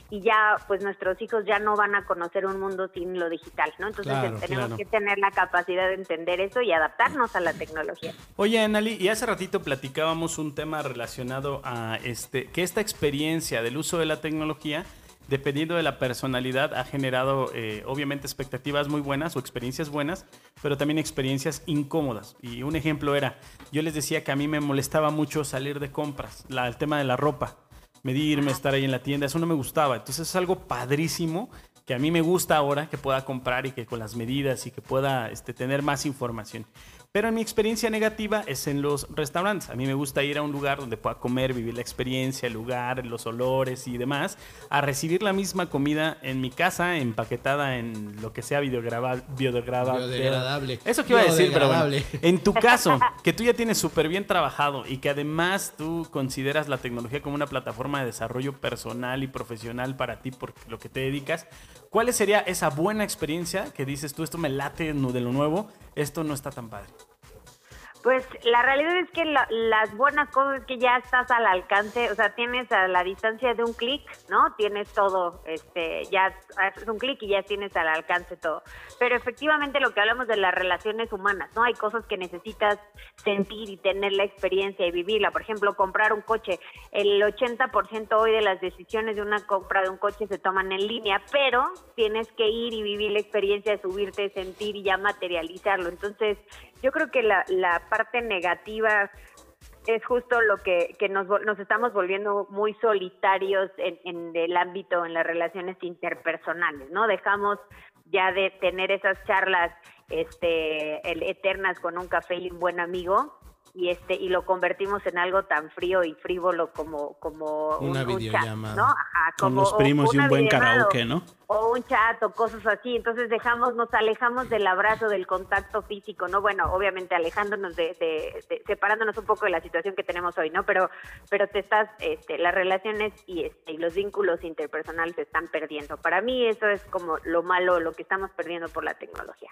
y ya, pues nuestros hijos ya no van a conocer un mundo sin lo digital, ¿no? Entonces tenemos que tener la capacidad de entender eso y adaptarnos a la tecnología. Oye, Anali, y hace ratito platicábamos un tema relacionado a este, que esta experiencia del uso de la tecnología dependiendo de la personalidad, ha generado eh, obviamente expectativas muy buenas o experiencias buenas, pero también experiencias incómodas. Y un ejemplo era, yo les decía que a mí me molestaba mucho salir de compras, la, el tema de la ropa, medirme, estar ahí en la tienda, eso no me gustaba. Entonces es algo padrísimo que a mí me gusta ahora que pueda comprar y que con las medidas y que pueda este, tener más información. Pero en mi experiencia negativa es en los restaurantes. A mí me gusta ir a un lugar donde pueda comer, vivir la experiencia, el lugar, los olores y demás, a recibir la misma comida en mi casa, empaquetada en lo que sea biodegradable. biodegradable. Eso que iba a decir, pero bueno, en tu caso, que tú ya tienes súper bien trabajado y que además tú consideras la tecnología como una plataforma de desarrollo personal y profesional para ti por lo que te dedicas, ¿cuál sería esa buena experiencia que dices tú, esto me late de lo nuevo? esto no está tan padre. Pues la realidad es que las buenas cosas es que ya estás al alcance, o sea, tienes a la distancia de un clic, ¿no? Tienes todo, este, ya haces un clic y ya tienes al alcance todo. Pero efectivamente lo que hablamos de las relaciones humanas, ¿no? Hay cosas que necesitas sentir y tener la experiencia y vivirla. Por ejemplo, comprar un coche. El 80% hoy de las decisiones de una compra de un coche se toman en línea, pero tienes que ir y vivir la experiencia subirte, sentir y ya materializarlo. Entonces, yo creo que la, parte negativa es justo lo que, que nos, nos estamos volviendo muy solitarios en, en el ámbito, en las relaciones interpersonales, ¿no? Dejamos ya de tener esas charlas este, eternas con un café y un buen amigo y este y lo convertimos en algo tan frío y frívolo como como una un, videollamada ¿no? como, Con los primos y un buen karaoke, ¿no? O un chat o cosas así, entonces dejamos nos alejamos del abrazo, del contacto físico, ¿no? Bueno, obviamente alejándonos de, de, separándonos un poco de la situación que tenemos hoy, ¿no? Pero pero te estás este las relaciones y este y los vínculos interpersonales se están perdiendo. Para mí eso es como lo malo, lo que estamos perdiendo por la tecnología.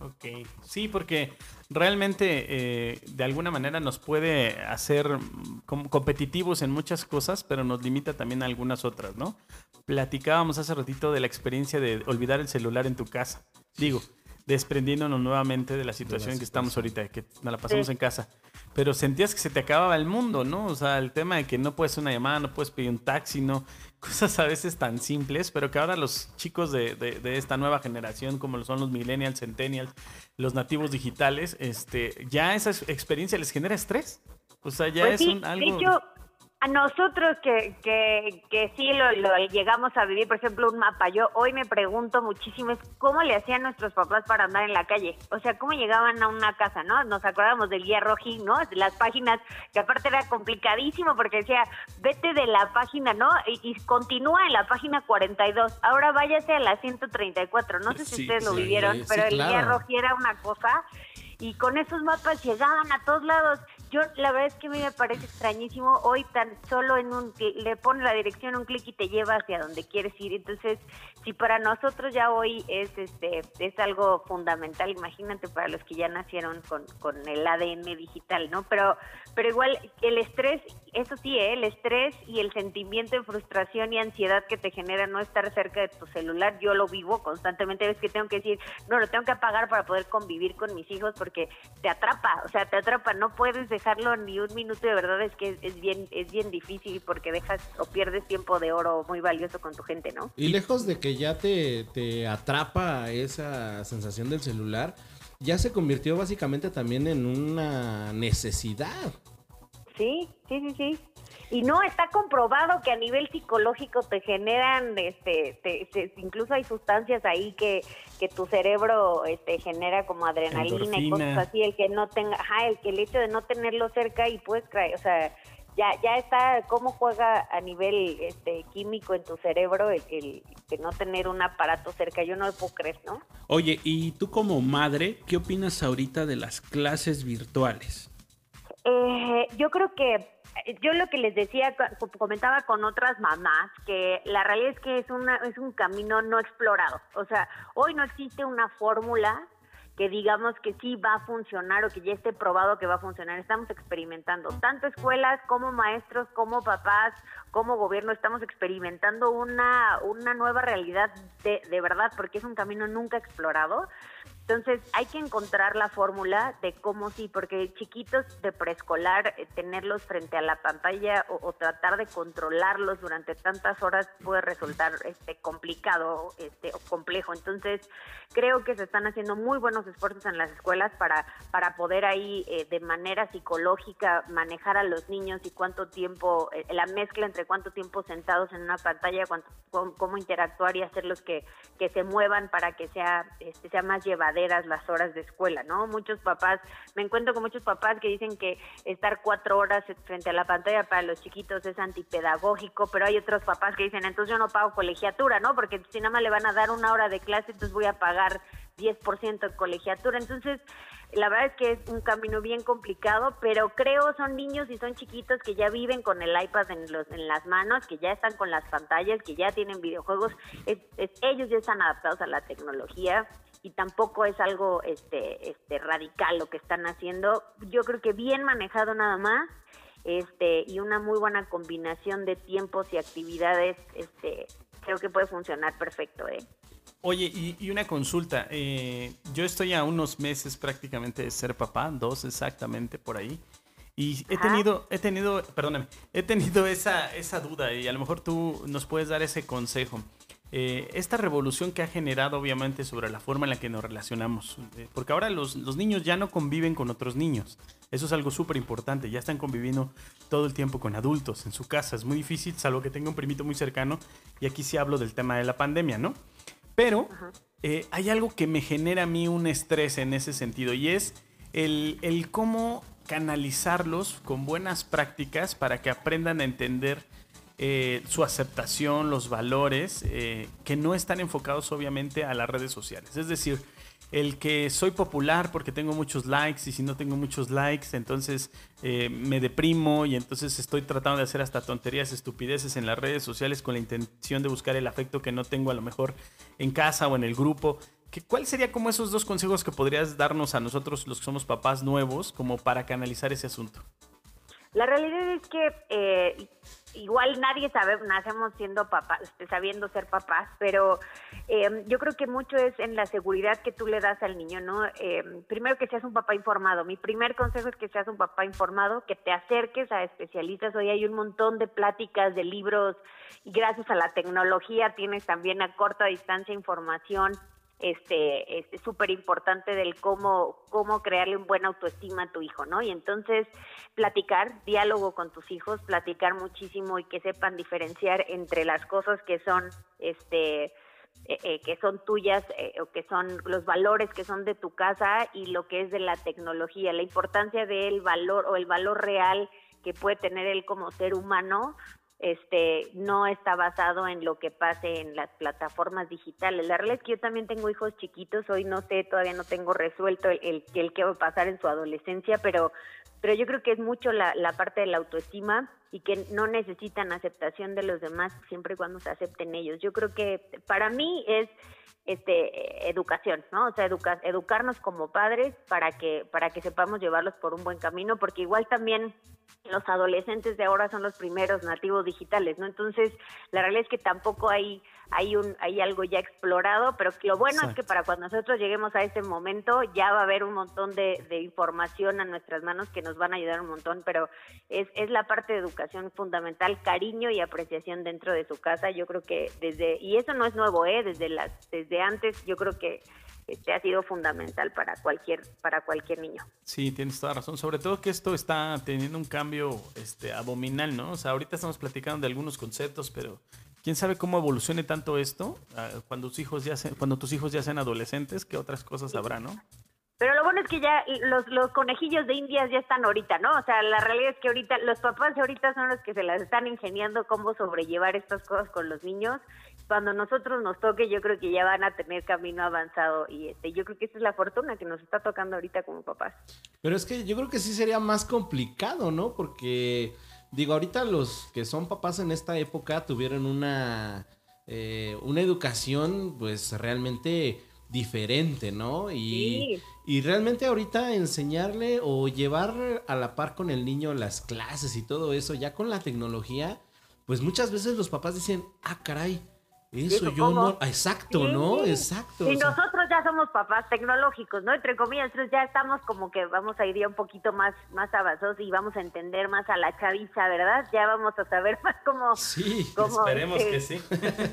Ok, sí, porque realmente eh, de alguna manera nos puede hacer competitivos en muchas cosas, pero nos limita también a algunas otras, ¿no? Platicábamos hace ratito de la experiencia de olvidar el celular en tu casa. Digo, desprendiéndonos nuevamente de la situación en que estamos ahorita, que nos la pasamos en casa. Pero sentías que se te acababa el mundo, ¿no? O sea, el tema de que no puedes una llamada, no puedes pedir un taxi, ¿no? Cosas a veces tan simples, pero que ahora los chicos de, de, esta nueva generación, como lo son los millennials, centennials, los nativos digitales, este, ya esa experiencia les genera estrés. O sea, ya pues es un, algo... De hecho, A nosotros que, que, que sí lo, lo llegamos a vivir, por ejemplo, un mapa, yo hoy me pregunto muchísimo es cómo le hacían nuestros papás para andar en la calle. O sea, cómo llegaban a una casa, ¿no? Nos acordamos del guía rojí, ¿no? Las páginas, que aparte era complicadísimo porque decía, vete de la página, ¿no? Y, y continúa en la página 42. Ahora váyase a la 134. No sé si Sí, ustedes lo sí, vivieron, sí, pero el guía claro. rojí era una cosa y con esos mapas llegaban a todos lados. Yo la verdad es que a mí me parece extrañísimo. Hoy tan solo en un le pone la dirección un clic y te lleva hacia donde quieres ir. Entonces, si para nosotros ya hoy es este es algo fundamental, imagínate para los que ya nacieron con, con el ADN digital, ¿no? Pero pero igual el estrés, eso sí, ¿eh? el estrés y el sentimiento de frustración y ansiedad que te genera no estar cerca de tu celular, yo lo vivo constantemente, ves que tengo que decir, no, lo tengo que apagar para poder convivir con mis hijos porque te atrapa, o sea, te atrapa, no puedes dejarlo ni un minuto, de verdad es que es, bien es bien difícil porque dejas o pierdes tiempo de oro muy valioso con tu gente, ¿no? Y lejos de que ya te, te atrapa esa sensación del celular, ya se convirtió básicamente también en una necesidad. Sí, sí, sí, sí. Y no, está comprobado que a nivel psicológico te generan, este, te- te- incluso hay sustancias ahí que, que tu cerebro este, genera como adrenalina y cosas así, el que no tenga, ajá, el que el hecho de no tenerlo cerca y puedes o sea, ya, ya está cómo juega a nivel este, químico en tu cerebro el, el de no tener un aparato cerca, yo no lo puedo creer, ¿no? Oye, y tú como madre, ¿qué opinas ahorita de las clases virtuales? Eh, yo creo que eh, yo lo que les decía, co- comentaba con otras mamás, que la realidad es que es, una, es un camino no explorado. O sea, hoy no existe una fórmula que digamos que sí va a funcionar o que ya esté probado que va a funcionar. Estamos experimentando, tanto escuelas como maestros, como papás, como gobierno, estamos experimentando una, una nueva realidad de, de verdad, porque es un camino nunca explorado. Entonces hay que encontrar la fórmula de cómo sí, porque chiquitos de preescolar, eh, tenerlos frente a la pantalla o, tratar de controlarlos durante tantas horas puede resultar este, complicado este, o complejo. Entonces creo que se están haciendo muy buenos esfuerzos en las escuelas para, para poder ahí eh, de manera psicológica manejar a los niños y cuánto tiempo, eh, la mezcla entre cuánto tiempo sentados en una pantalla, cuánto, cómo, interactuar y hacerlos que, que se muevan para que sea, este, sea más llevaderas las horas de escuela, ¿no? Muchos papás, me encuentro con muchos papás que dicen que estar cuatro horas frente a la pantalla para los chiquitos es antipedagógico, pero hay otros papás que dicen, entonces yo no pago colegiatura, ¿no? Porque si nada más le van a dar una hora de clase, entonces voy a pagar 10% de colegiatura. Entonces, la verdad es que es un camino bien complicado, pero creo son niños y son chiquitos que ya viven con el iPad en, los, en las manos, que ya están con las pantallas, que ya tienen videojuegos. Es, es- ellos ya están adaptados a la tecnología y tampoco es algo este, este radical lo que están haciendo. Yo creo que bien manejado nada más este y una muy buena combinación de tiempos y actividades este creo que puede funcionar perfecto ¿eh? Oye, y, y una consulta. eh, yo estoy a unos meses prácticamente de ser papá, dos exactamente por ahí. Y he tenido, he tenido, perdóname, he tenido esa, esa duda y a lo mejor tú nos puedes dar ese consejo. Eh, esta revolución que ha generado obviamente sobre la forma en la que nos relacionamos. eh, porque ahora los, los niños ya no conviven con otros niños. Eso es algo súper importante. Ya están conviviendo todo el tiempo con adultos en su casa. Es muy difícil, salvo que tenga un primito muy cercano. Y aquí sí hablo del tema de la pandemia, ¿no? Pero eh, hay algo que me genera a mí un estrés en ese sentido y es el, el cómo canalizarlos con buenas prácticas para que aprendan a entender eh, su aceptación, los valores, eh, que no están enfocados obviamente a las redes sociales. Es decir, el que soy popular porque tengo muchos likes y si no tengo muchos likes, entonces eh, me deprimo y entonces estoy tratando de hacer hasta tonterías, estupideces en las redes sociales con la intención de buscar el afecto que no tengo a lo mejor en casa o en el grupo. ¿Qué- ¿Cuál como esos dos consejos que podrías darnos a nosotros los que somos papás nuevos como para canalizar ese asunto? La realidad es que igual nadie sabe, nacemos siendo papás, este, sabiendo ser papás, pero eh, yo creo que mucho es en la seguridad que tú le das al niño, ¿no? Eh, primero que seas un papá informado. Mi primer consejo es que seas un papá informado, que te acerques a especialistas. Hoy hay un montón de pláticas, de libros, y gracias a la tecnología tienes también a corta distancia información este es súper importante del cómo cómo crearle un buen autoestima a tu hijo, ¿no? Y entonces platicar, diálogo con tus hijos, platicar muchísimo y que sepan diferenciar entre las cosas que son este eh, eh, que son tuyas eh, o que son los valores que son de tu casa y lo que es de la tecnología, la importancia del valor o el valor real que puede tener él como ser humano este no está basado en lo que pase en las plataformas digitales. La realidad es que yo también tengo hijos chiquitos, hoy no sé, todavía no tengo resuelto el, el, el qué va a pasar en su adolescencia, pero, pero yo creo que es mucho la, la parte de la autoestima y que no necesitan aceptación de los demás siempre y cuando se acepten ellos. Yo creo que para mí es este educación, ¿no? O sea, educa, educarnos como padres para que para que sepamos llevarlos por un buen camino, porque igual también los adolescentes de ahora son los primeros nativos digitales, ¿no? Entonces, la realidad es que tampoco hay hay un hay algo ya explorado, pero lo bueno es que para cuando nosotros lleguemos a ese momento ya va a haber un montón de, de, información a nuestras manos que nos van a ayudar un montón, pero es, es la parte de educación fundamental, cariño y apreciación dentro de su casa. Yo creo que desde y eso no es nuevo, eh, desde las desde antes yo creo que este ha sido fundamental para cualquier para cualquier niño. Sí, tienes toda razón. Sobre todo que esto está teniendo un cambio este abominal, ¿no? O sea, ahorita estamos platicando de algunos conceptos, pero quién sabe cómo evolucione tanto esto ah, cuando tus hijos ya sean, cuando tus hijos ya sean adolescentes, qué otras cosas habrá, ¿no? Pero lo bueno es que ya los, los conejillos de indias ya están ahorita, ¿no? O sea, la realidad es que ahorita los papás de ahorita son los que se las están ingeniando cómo sobrellevar estas cosas con los niños. Cuando nosotros nos toque, yo creo que ya van a tener camino avanzado y este, yo creo que esa es la fortuna que nos está tocando ahorita como papás. Pero es que yo creo que sí sería más complicado, ¿no? Porque digo, ahorita los que son papás en esta época tuvieron una eh, una educación, pues realmente diferente, ¿no? Y, Sí. Y realmente ahorita enseñarle o llevar a la par con el niño las clases y todo eso, ya con la tecnología, pues muchas veces los papás dicen, ah, caray, eso ¿Eso yo cómo? no, exacto, Sí. ¿no? Exacto. Y o sea, nosotros ya somos papás tecnológicos, ¿no? Entre comillas, entonces ya estamos como que vamos a ir ya un poquito más, más avanzados y vamos a entender más a la chaviza, ¿verdad? Ya vamos a saber más cómo, sí, cómo, Esperemos este, que sí.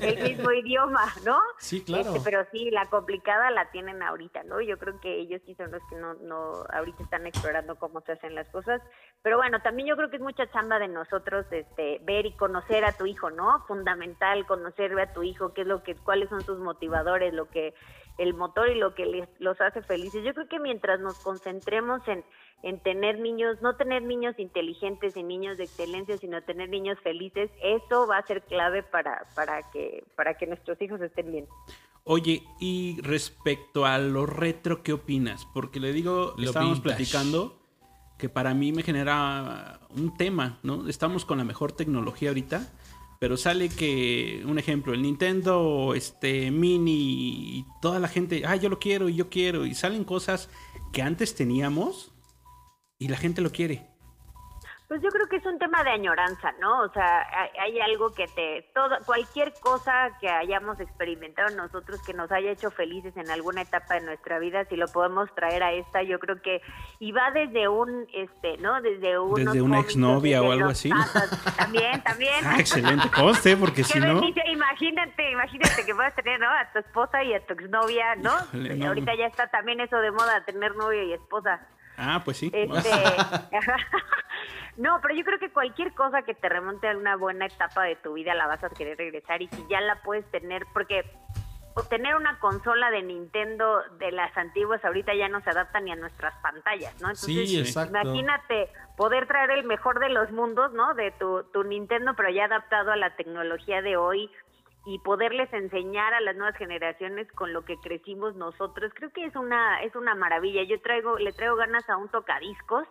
el mismo idioma, ¿no? sí, claro. Este, pero sí, la complicada la tienen ahorita, ¿no? Yo creo que ellos sí son los que no, no, ahorita están explorando cómo se hacen las cosas. Pero bueno, también yo creo que es mucha chamba de nosotros, este, ver y conocer a tu hijo, ¿no? Fundamental conocer a tu hijo, qué es lo que, cuáles son sus motivadores, lo que, el motor y lo que les, los hace felices. Yo creo que mientras nos concentremos en, en tener niños, no tener niños inteligentes y niños de excelencia, sino tener niños felices, eso va a ser clave para, para que, para que nuestros hijos estén bien. Oye, y respecto a lo retro, ¿qué opinas? Porque le digo, Lo estábamos vintage. platicando que para mí me genera un tema, ¿no? Estamos con la mejor tecnología ahorita, pero sale que, un ejemplo, el Nintendo este, Mini y toda la gente, ah, yo lo quiero y yo quiero, y salen cosas que antes teníamos y la gente lo quiere. Pues yo creo que es un tema de añoranza, ¿no? O sea, hay, algo que te, todo, cualquier cosa que hayamos experimentado nosotros que nos haya hecho felices en alguna etapa de nuestra vida, si lo podemos traer a esta, yo creo que y va desde un, este, ¿no? Desde unos Desde una exnovia o algo así. También, también. Ah, excelente, conste, porque si no... Imagínate, imagínate que puedas tener, ¿no? A tu esposa y a tu exnovia, ¿no? Híjole, no. Ahorita ya está también eso de moda, tener novio y esposa. Ah, pues sí. Este, no, pero yo creo que cualquier cosa que te remonte a una buena etapa de tu vida la vas a querer regresar y si ya la puedes tener, porque obtener una consola de Nintendo de las antiguas ahorita ya no se adapta ni a nuestras pantallas, ¿no? Entonces, Sí, exacto. imagínate poder traer el mejor de los mundos, ¿no? De tu, tu Nintendo, pero ya adaptado a la tecnología de hoy y poderles enseñar a las nuevas generaciones con lo que crecimos nosotros. Creo que es una es una maravilla. Yo traigo le traigo ganas a un tocadiscos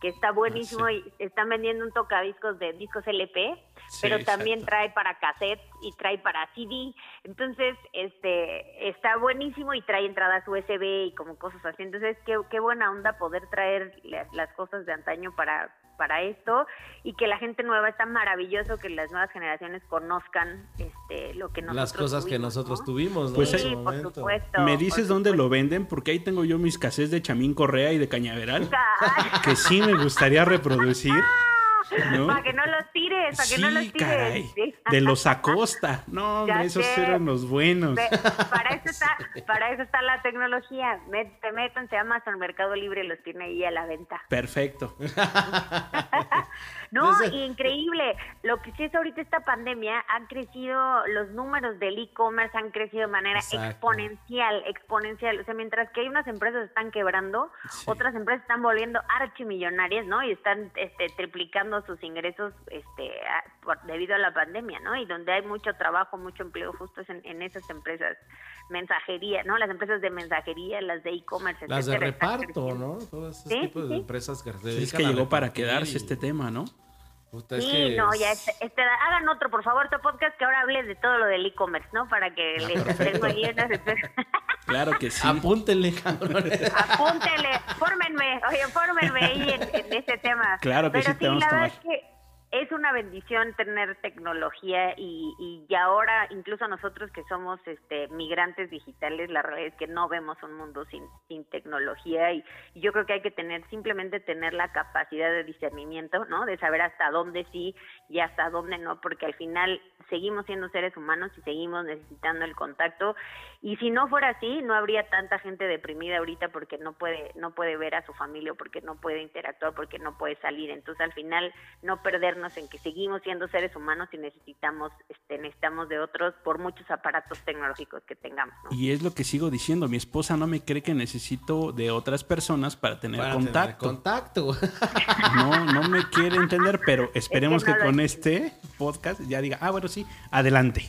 que está buenísimo Ah, y están vendiendo un tocadiscos de discos LP, Sí, pero también exacto. trae para cassette y trae para CD. Entonces, este está buenísimo y trae entradas USB y como cosas así. Entonces, qué, qué buena onda poder traer las, las cosas de antaño para para esto y que la gente nueva está maravilloso que las nuevas generaciones conozcan este lo que nosotros Las cosas que tuvimos, nosotros ¿no? tuvimos, ¿no? Pues En sí, su por momento. supuesto. ¿Me dices dónde lo venden? Porque ahí tengo yo mis cassettes de Chamín Correa y de Cañaveral. Que sí me gustaría reproducir. ¿No? Para que no los tires, que Sí, no los tires. caray. Sí. De los Acosta. No, hombre, esos sé. eran los buenos. Para eso está, para eso está la tecnología. Te métanse a Amazon Mercado Libre, los tiene ahí a la venta. Perfecto. No, Desde- increíble. Lo que sí es ahorita esta pandemia, han crecido, los números del e-commerce han crecido de manera Exacto. exponencial, exponencial. O sea, mientras que hay unas empresas que están quebrando, otras empresas están volviendo archimillonarias, ¿no? Y están este, triplicando sus ingresos este, a- por- debido a la pandemia, ¿no? Y donde hay mucho trabajo, mucho empleo, justo es en, en esas empresas. Mensajería, ¿no? Las empresas de mensajería, las de e-commerce, Las de reparto. ¿no? Todos esos Sí, tipos sí, de sí. empresas que se Es que llegó para quedarse y- este tema, ¿no? Puta, es Sí, que no, es- ya este, este- hagan otro, por favor, otro podcast que ahora hable de todo lo del e-commerce, ¿no? Para que Ah, les tengo ahí unas Claro que sí. Apúntenle, cabrón. Apúntenle, fórmenme, oye, fórmenme ahí en, en ese tema. Claro que Pero sí, te vamos la a verdad es que es una bendición tener tecnología y, y, ahora incluso nosotros que somos este migrantes digitales, la realidad es que no vemos un mundo sin, sin tecnología y, y yo creo que hay que tener, simplemente tener la capacidad de discernimiento, ¿no? De saber hasta dónde sí y hasta dónde no, porque al final seguimos siendo seres humanos y seguimos necesitando el contacto y si no fuera así no habría tanta gente deprimida ahorita porque no puede no puede ver a su familia porque no puede interactuar porque no puede salir entonces al final no perdernos en que seguimos siendo seres humanos y necesitamos este necesitamos de otros por muchos aparatos tecnológicos que tengamos ¿no? Y es lo que sigo diciendo. Mi esposa no me cree que necesito de otras personas para tener Para tener contacto. contacto. No, no me quiere entender, pero esperemos no que lo con este podcast ya diga, ah, bueno, sí, adelante.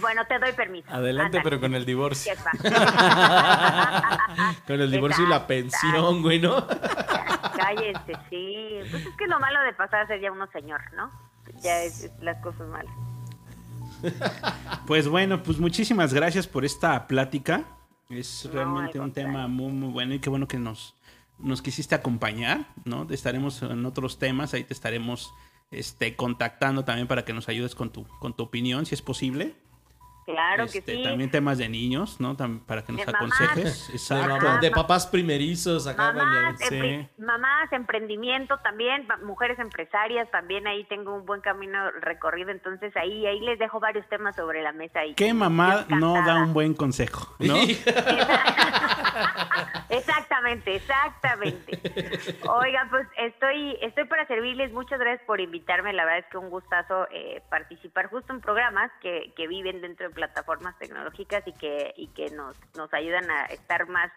Bueno te doy permiso Adelante, pero con el divorcio. Con el divorcio y la pensión, güey, ¿no? Cállense, sí. Pues es que lo malo de pasar a ser ya uno señor, ¿no? Ya es, es las cosas malas. Pues bueno, pues muchísimas gracias por esta plática. Es No, realmente al un tema muy, muy bueno y qué bueno que nos, nos quisiste acompañar, ¿no? Estaremos en otros temas, ahí te estaremos este, contactando también para que nos ayudes con tu, con tu opinión, si es posible. Claro Este, que sí. También temas de niños, ¿no? Para que nos mamás. aconsejes. De, Exacto. mamá- de papás primerizos acá. Mamás, mamás, emprendimiento también, mujeres empresarias, también ahí tengo un buen camino recorrido, entonces ahí ahí les dejo varios temas sobre la mesa. Y, ¿Qué mamá no da un buen consejo? ¿no? exactamente, exactamente. Oigan, pues estoy estoy para servirles. Muchas gracias por invitarme. La verdad es que un gustazo eh, participar justo en programas que, que viven dentro de plataformas tecnológicas y que y que nos nos ayudan a estar más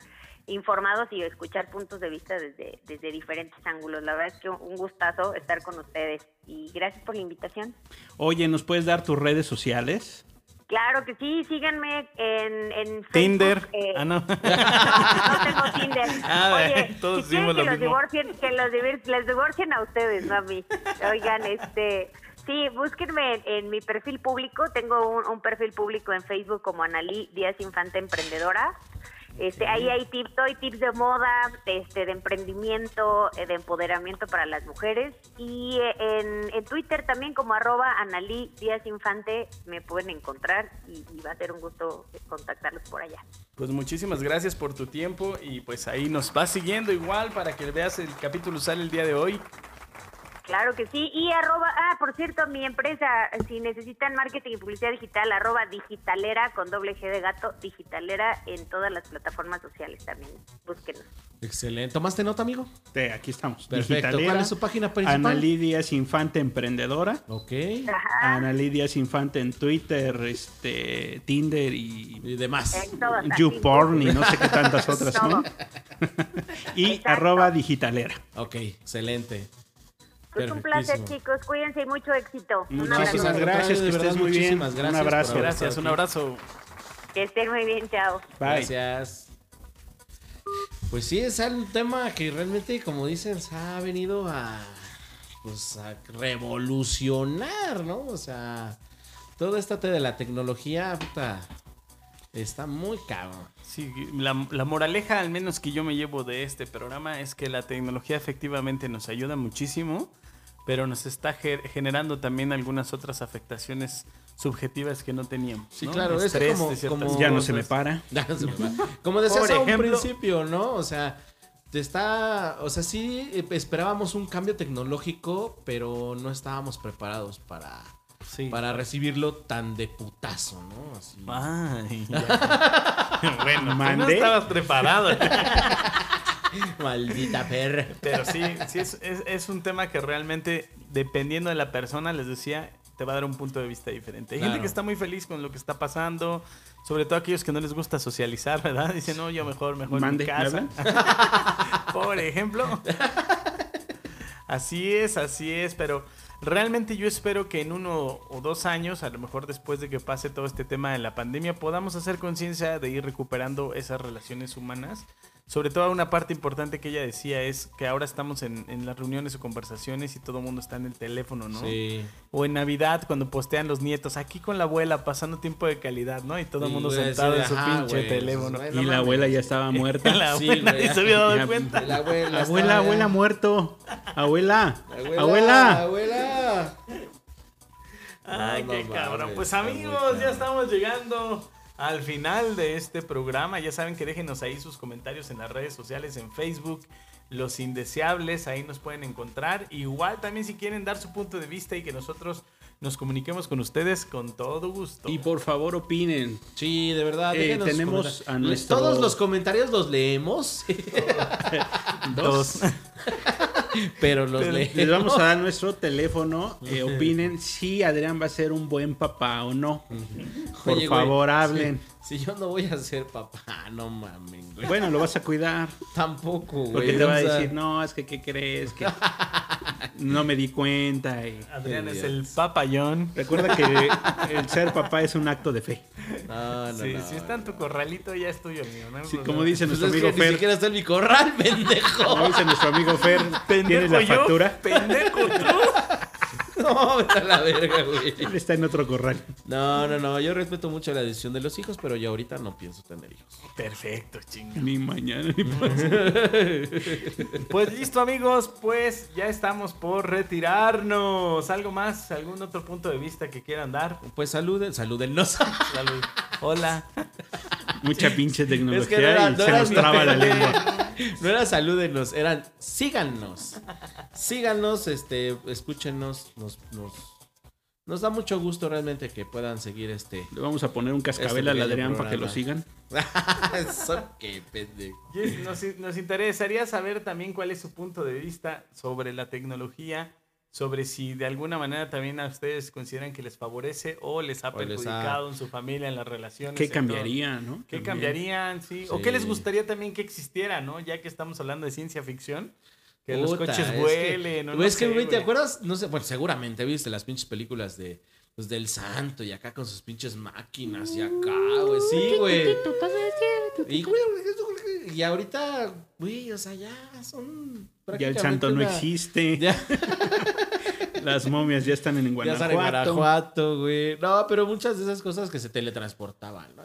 informados y escuchar puntos de vista desde desde diferentes ángulos. La verdad es que un gustazo estar con ustedes y gracias por la invitación. Oye, ¿nos puedes dar tus redes sociales? Claro que sí, síganme en, en Facebook, Tinder. eh, Ah, no. No, no tengo Tinder. Ah, Oye, todos si quieren hicimos que lo los mismo. divorcien, que los les divorcien a ustedes, no a mí. Oigan, este, sí, búsquenme en, en mi perfil público. Tengo un, un perfil público en Facebook como Analí Díaz Infante Emprendedora. Este, ahí hay tips, doy tips de moda, este, de emprendimiento, eh, de empoderamiento para las mujeres. Y eh, en, en Twitter también como arroba Analí Díaz Infante me pueden encontrar y, y va a ser un gusto contactarlos por allá. Pues muchísimas gracias por tu tiempo y pues ahí nos vas siguiendo igual para que veas el capítulo sale el día de hoy. Claro que sí. Y arroba, ah, por cierto, mi empresa, si necesitan marketing y publicidad digital, arroba digitalera con doble G de gato, digitalera en todas las plataformas sociales también. Búsquenos. Excelente. ¿Tomaste nota, amigo? Te- aquí estamos. Perfecto. Digitalera, ¿Cuál es su página principal? Ana Lidia Infante Emprendedora. Ok. Ajá. Ana Lidia Infante en Twitter, este, Tinder y Y demás. YouPorn y no sé qué tantas otras son. y Exacto. arroba digitalera. Ok, excelente. Pues un placer, chicos. Cuídense y mucho éxito. Un Muchísimas gracias, De que verdad, estés muy bien. muchísimas gracias Un abrazo. Gracias, un abrazo. Que estén muy bien, chao. Bye. Gracias. Pues sí, es un tema que realmente, como dicen, se ha venido a, pues, a revolucionar, ¿no? O sea, todo esto de la tecnología, puta, está muy cabrón. Sí, la, la moraleja al menos que yo me llevo de este programa es que la tecnología efectivamente nos ayuda muchísimo, pero nos está ge- generando también algunas otras afectaciones subjetivas que no teníamos. Sí, ¿no? claro, es Estrés como- de ciertas como- Ya no se me para. Ya no se me va. Como decías Por a un ejemplo- principio, ¿no? O sea, te está, o sea, sí eh, esperábamos un cambio tecnológico, pero no estábamos preparados para, Sí. para recibirlo tan de putazo, ¿no? Así. Ay, ya. bueno, tú no Mandé. estabas preparado. Maldita perra. Pero sí, sí es, es- es un tema que realmente, dependiendo de la persona, les decía, te va a dar un punto de vista diferente. Hay gente que está muy feliz con lo que está pasando, sobre todo aquellos que no les gusta socializar, ¿verdad? Dicen, no, yo mejor, mejor Mande, en ¿me mi casa. Por ejemplo. Así es, así es, pero realmente yo espero que en uno o dos años, a lo mejor después de que pase todo este tema de la pandemia, podamos hacer conciencia de ir recuperando esas relaciones humanas. Sobre todo una parte importante que ella decía es que ahora estamos en, en las reuniones o conversaciones y todo el mundo está en el teléfono, ¿no? Sí. O en Navidad cuando postean los nietos, aquí con la abuela pasando tiempo de calidad, ¿no? Y todo el mundo sentado en su pinche teléfono. pues, Y la abuela ya estaba muerta. La Sí, abuela se había dado ya- cuenta. La abuela, Abuela, muerto. Abuela, Abuela, abuela. abuela. Ay, No, qué no cabrón. Pues amigos, ya estamos llegando al final de este programa. Ya saben que déjenos ahí sus comentarios en las redes sociales, en Facebook, Los Indeseables, ahí nos pueden encontrar. Igual también si quieren dar su punto de vista y que nosotros nos comuniquemos con ustedes con todo gusto. Y por favor opinen. Sí, de verdad. Eh, tenemos a nuestro- Todos los comentarios los leemos, Dos. pero los Pero- leemos. Les vamos a dar nuestro teléfono. eh, opinen si Adrián va a ser un buen papá o no. Por Oye, güey, favor, hablen. Si yo no voy a ser papá, no mames, güey. Bueno, lo vas a cuidar. Tampoco, güey. Porque te va a decir, no, es que, ¿qué crees? Que no me di cuenta. y- Adrián es el papayón. Recuerda que el ser papá es un acto de fe. No, no, Sí, no, si está en tu corralito, ya es tuyo, mío. No Sí, como dice Pues nuestro es que amigo ni Fer. siquiera está en mi corral, pendejo. Como dice nuestro amigo Fer, ¿tienes la yo? factura? Pendejo tú. No, vete a la verga, güey. Él está en otro corral. No, no, no. Yo respeto mucho la decisión de los hijos, pero yo ahorita no pienso tener hijos. Perfecto, chinga. Ni mañana ni pasado. Pues listo, amigos, pues ya estamos por retirarnos. ¿Algo más? ¿Algún otro punto de vista que quieran dar? Pues saluden, salúdennos. Salud. Hola. Mucha pinche tecnología Es que no era- y no se era nos traba la lengua. No era salúdenos, eran síganos. Síganos, este, escúchenos, nos, nos, nos da mucho gusto realmente que puedan seguir este. Le vamos a poner un cascabel Este al pequeño Adrián para que lo sigan. Eso qué pendejo. Yes, Nos, nos interesaría saber también cuál es su punto de vista sobre la tecnología, sobre si de alguna manera también a ustedes consideran que les favorece o les ha O les ha- perjudicado en su familia, en las relaciones. ¿Qué en todo. cambiaría, no? ¿Qué También. cambiarían? Sí. ¿O qué les gustaría también que existiera, no? Ya que estamos hablando de ciencia ficción. Que los coches güey, no es que, sé, güey, ¿te acuerdas? No sé, bueno, seguramente viste las pinches películas de. Pues del santo y acá con sus pinches máquinas y acá, güey. Sí, güey. Y, güey, y ahorita, güey, o sea, ya son. Ya el prácticamente santo no existe. Ya, Las momias ya están en ya Guanajuato. están en Guanajuato, güey. No, pero muchas de esas cosas que se teletransportaban, ¿no?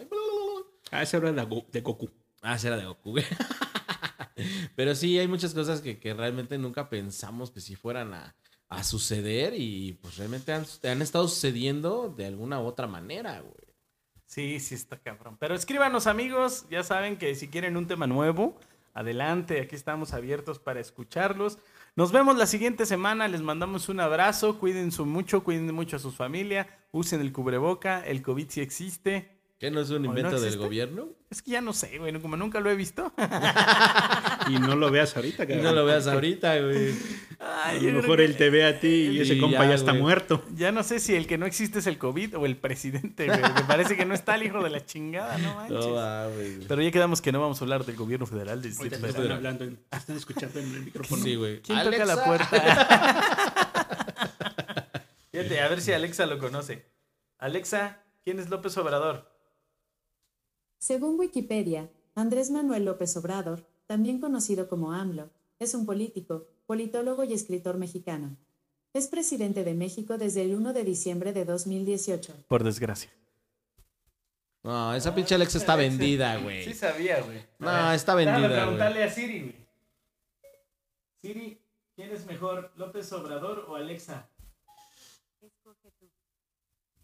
Ah, esa era de Goku. Ah, esa era de Goku, güey. Pero sí, hay muchas cosas que, que realmente nunca pensamos que si fueran a, a suceder y pues realmente han, han estado sucediendo de alguna u otra manera, güey. Sí, sí está cabrón. Pero escríbanos amigos, ya saben que si quieren un tema nuevo, adelante, aquí estamos abiertos para escucharlos. Nos vemos la siguiente semana, les mandamos un abrazo, cuídense mucho, cuiden mucho a sus familias, usen el cubreboca, el COVID sí existe. ¿Qué no es un no invento del gobierno? Es que ya no sé, güey, como nunca lo he visto. Y no lo veas ahorita, Y cabrón. no lo veas ahorita, güey. A Ay, lo mejor que- él te ve a ti y ese Y compa ya, ya, está güey. muerto. Ya no sé si el que no existe es el COVID o el presidente, güey. Me parece que no está el hijo de la chingada, no manches. No, güey. Pero ya quedamos que no vamos a hablar del gobierno federal. del te Federal. están hablando, en- te están escuchando en el micrófono. Sí, güey. ¿Quién toca la puerta? Fíjate, a ver si Alexa lo conoce. Alexa, ¿quién es López Obrador? Según Wikipedia, Andrés Manuel López Obrador, también conocido como AMLO, es un político, politólogo y escritor mexicano. Es presidente de México desde el 1 de diciembre de 2018. Por desgracia. No, esa pinche Alexa está vendida, güey. Sí sabía, güey. No, está déjame vendida, preguntarle a Siri, güey. Siri, ¿quién es mejor, López Obrador o Alexa? Escoge tú.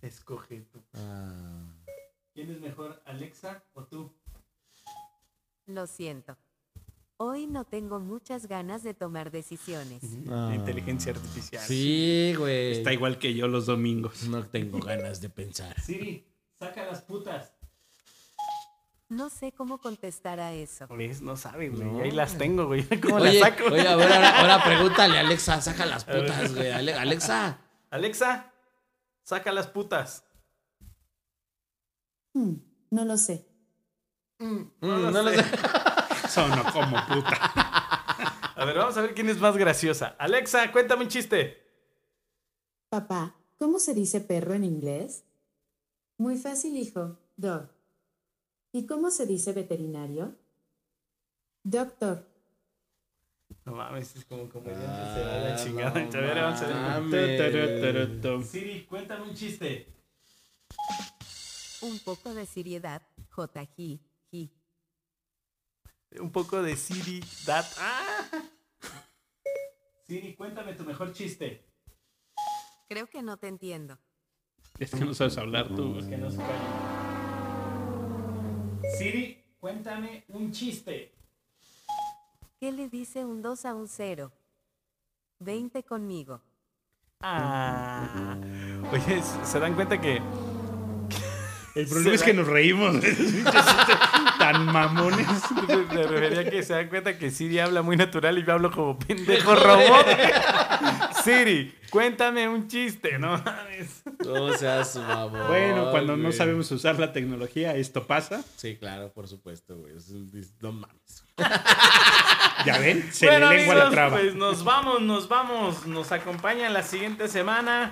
Escoge tú. Ah. ¿Quién es mejor, Alexa o tú? Lo siento. Hoy no tengo muchas ganas de tomar decisiones. Ah. Inteligencia artificial. Sí, güey. Está igual que yo los domingos. No tengo ganas de pensar. Siri, saca las putas. No sé cómo contestar a eso. ¿Ves? No sabe, güey. No, Ahí las tengo, güey. ¿Cómo Oye, las saco? oye, a ver, ahora, ahora pregúntale a Alexa, saca las putas, güey. Ale- Alexa. Alexa, saca las putas. Hmm, no lo sé. Mm, no lo sé. Sonó como puta. A ver, vamos a ver quién es más graciosa. Alexa, cuéntame un chiste. Papá, ¿cómo se dice perro en inglés? Muy fácil, hijo. Dog. ¿Y cómo se dice veterinario? Doctor. No mames, es como comediante. se va la chingada. no a ver, vamos a ver. Siri, cuéntame un chiste. Un poco de seriedad. Ji. Un poco de Siri, dat. ¡Ah! Siri, cuéntame tu mejor chiste. Creo que no te entiendo. Es que no sabes hablar tú. Que no se calle. Siri, cuéntame un chiste. ¿Qué le dice un 2 a un 0? 20 conmigo. Ah. Oye, ¿se dan cuenta que El problema es que nos reímos. Tan mamones. Me refería a que se dan cuenta que Siri habla muy natural y yo hablo como pendejo robot. Siri, cuéntame un chiste, no mames. No seas mamón. Bueno, cuando no sabemos usar la tecnología, esto pasa. Sí, claro, por supuesto, güey. Es un dis- No mames. Ya ven, se bueno, le lengua la traba. pues nos vamos, nos vamos. Nos acompañan la siguiente semana.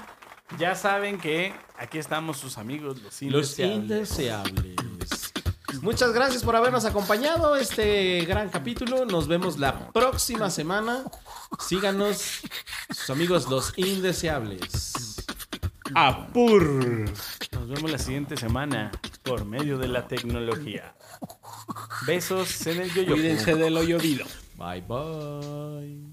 Ya saben que aquí estamos sus amigos, los Los indeseables. indeseables. Muchas gracias por habernos acompañado este gran capítulo. Nos vemos la próxima semana. Síganos, sus amigos los indeseables. ¡Apur! Nos vemos la siguiente semana por medio de la tecnología. Besos en el yoyo. Cuídense de lo llovido. Bye bye.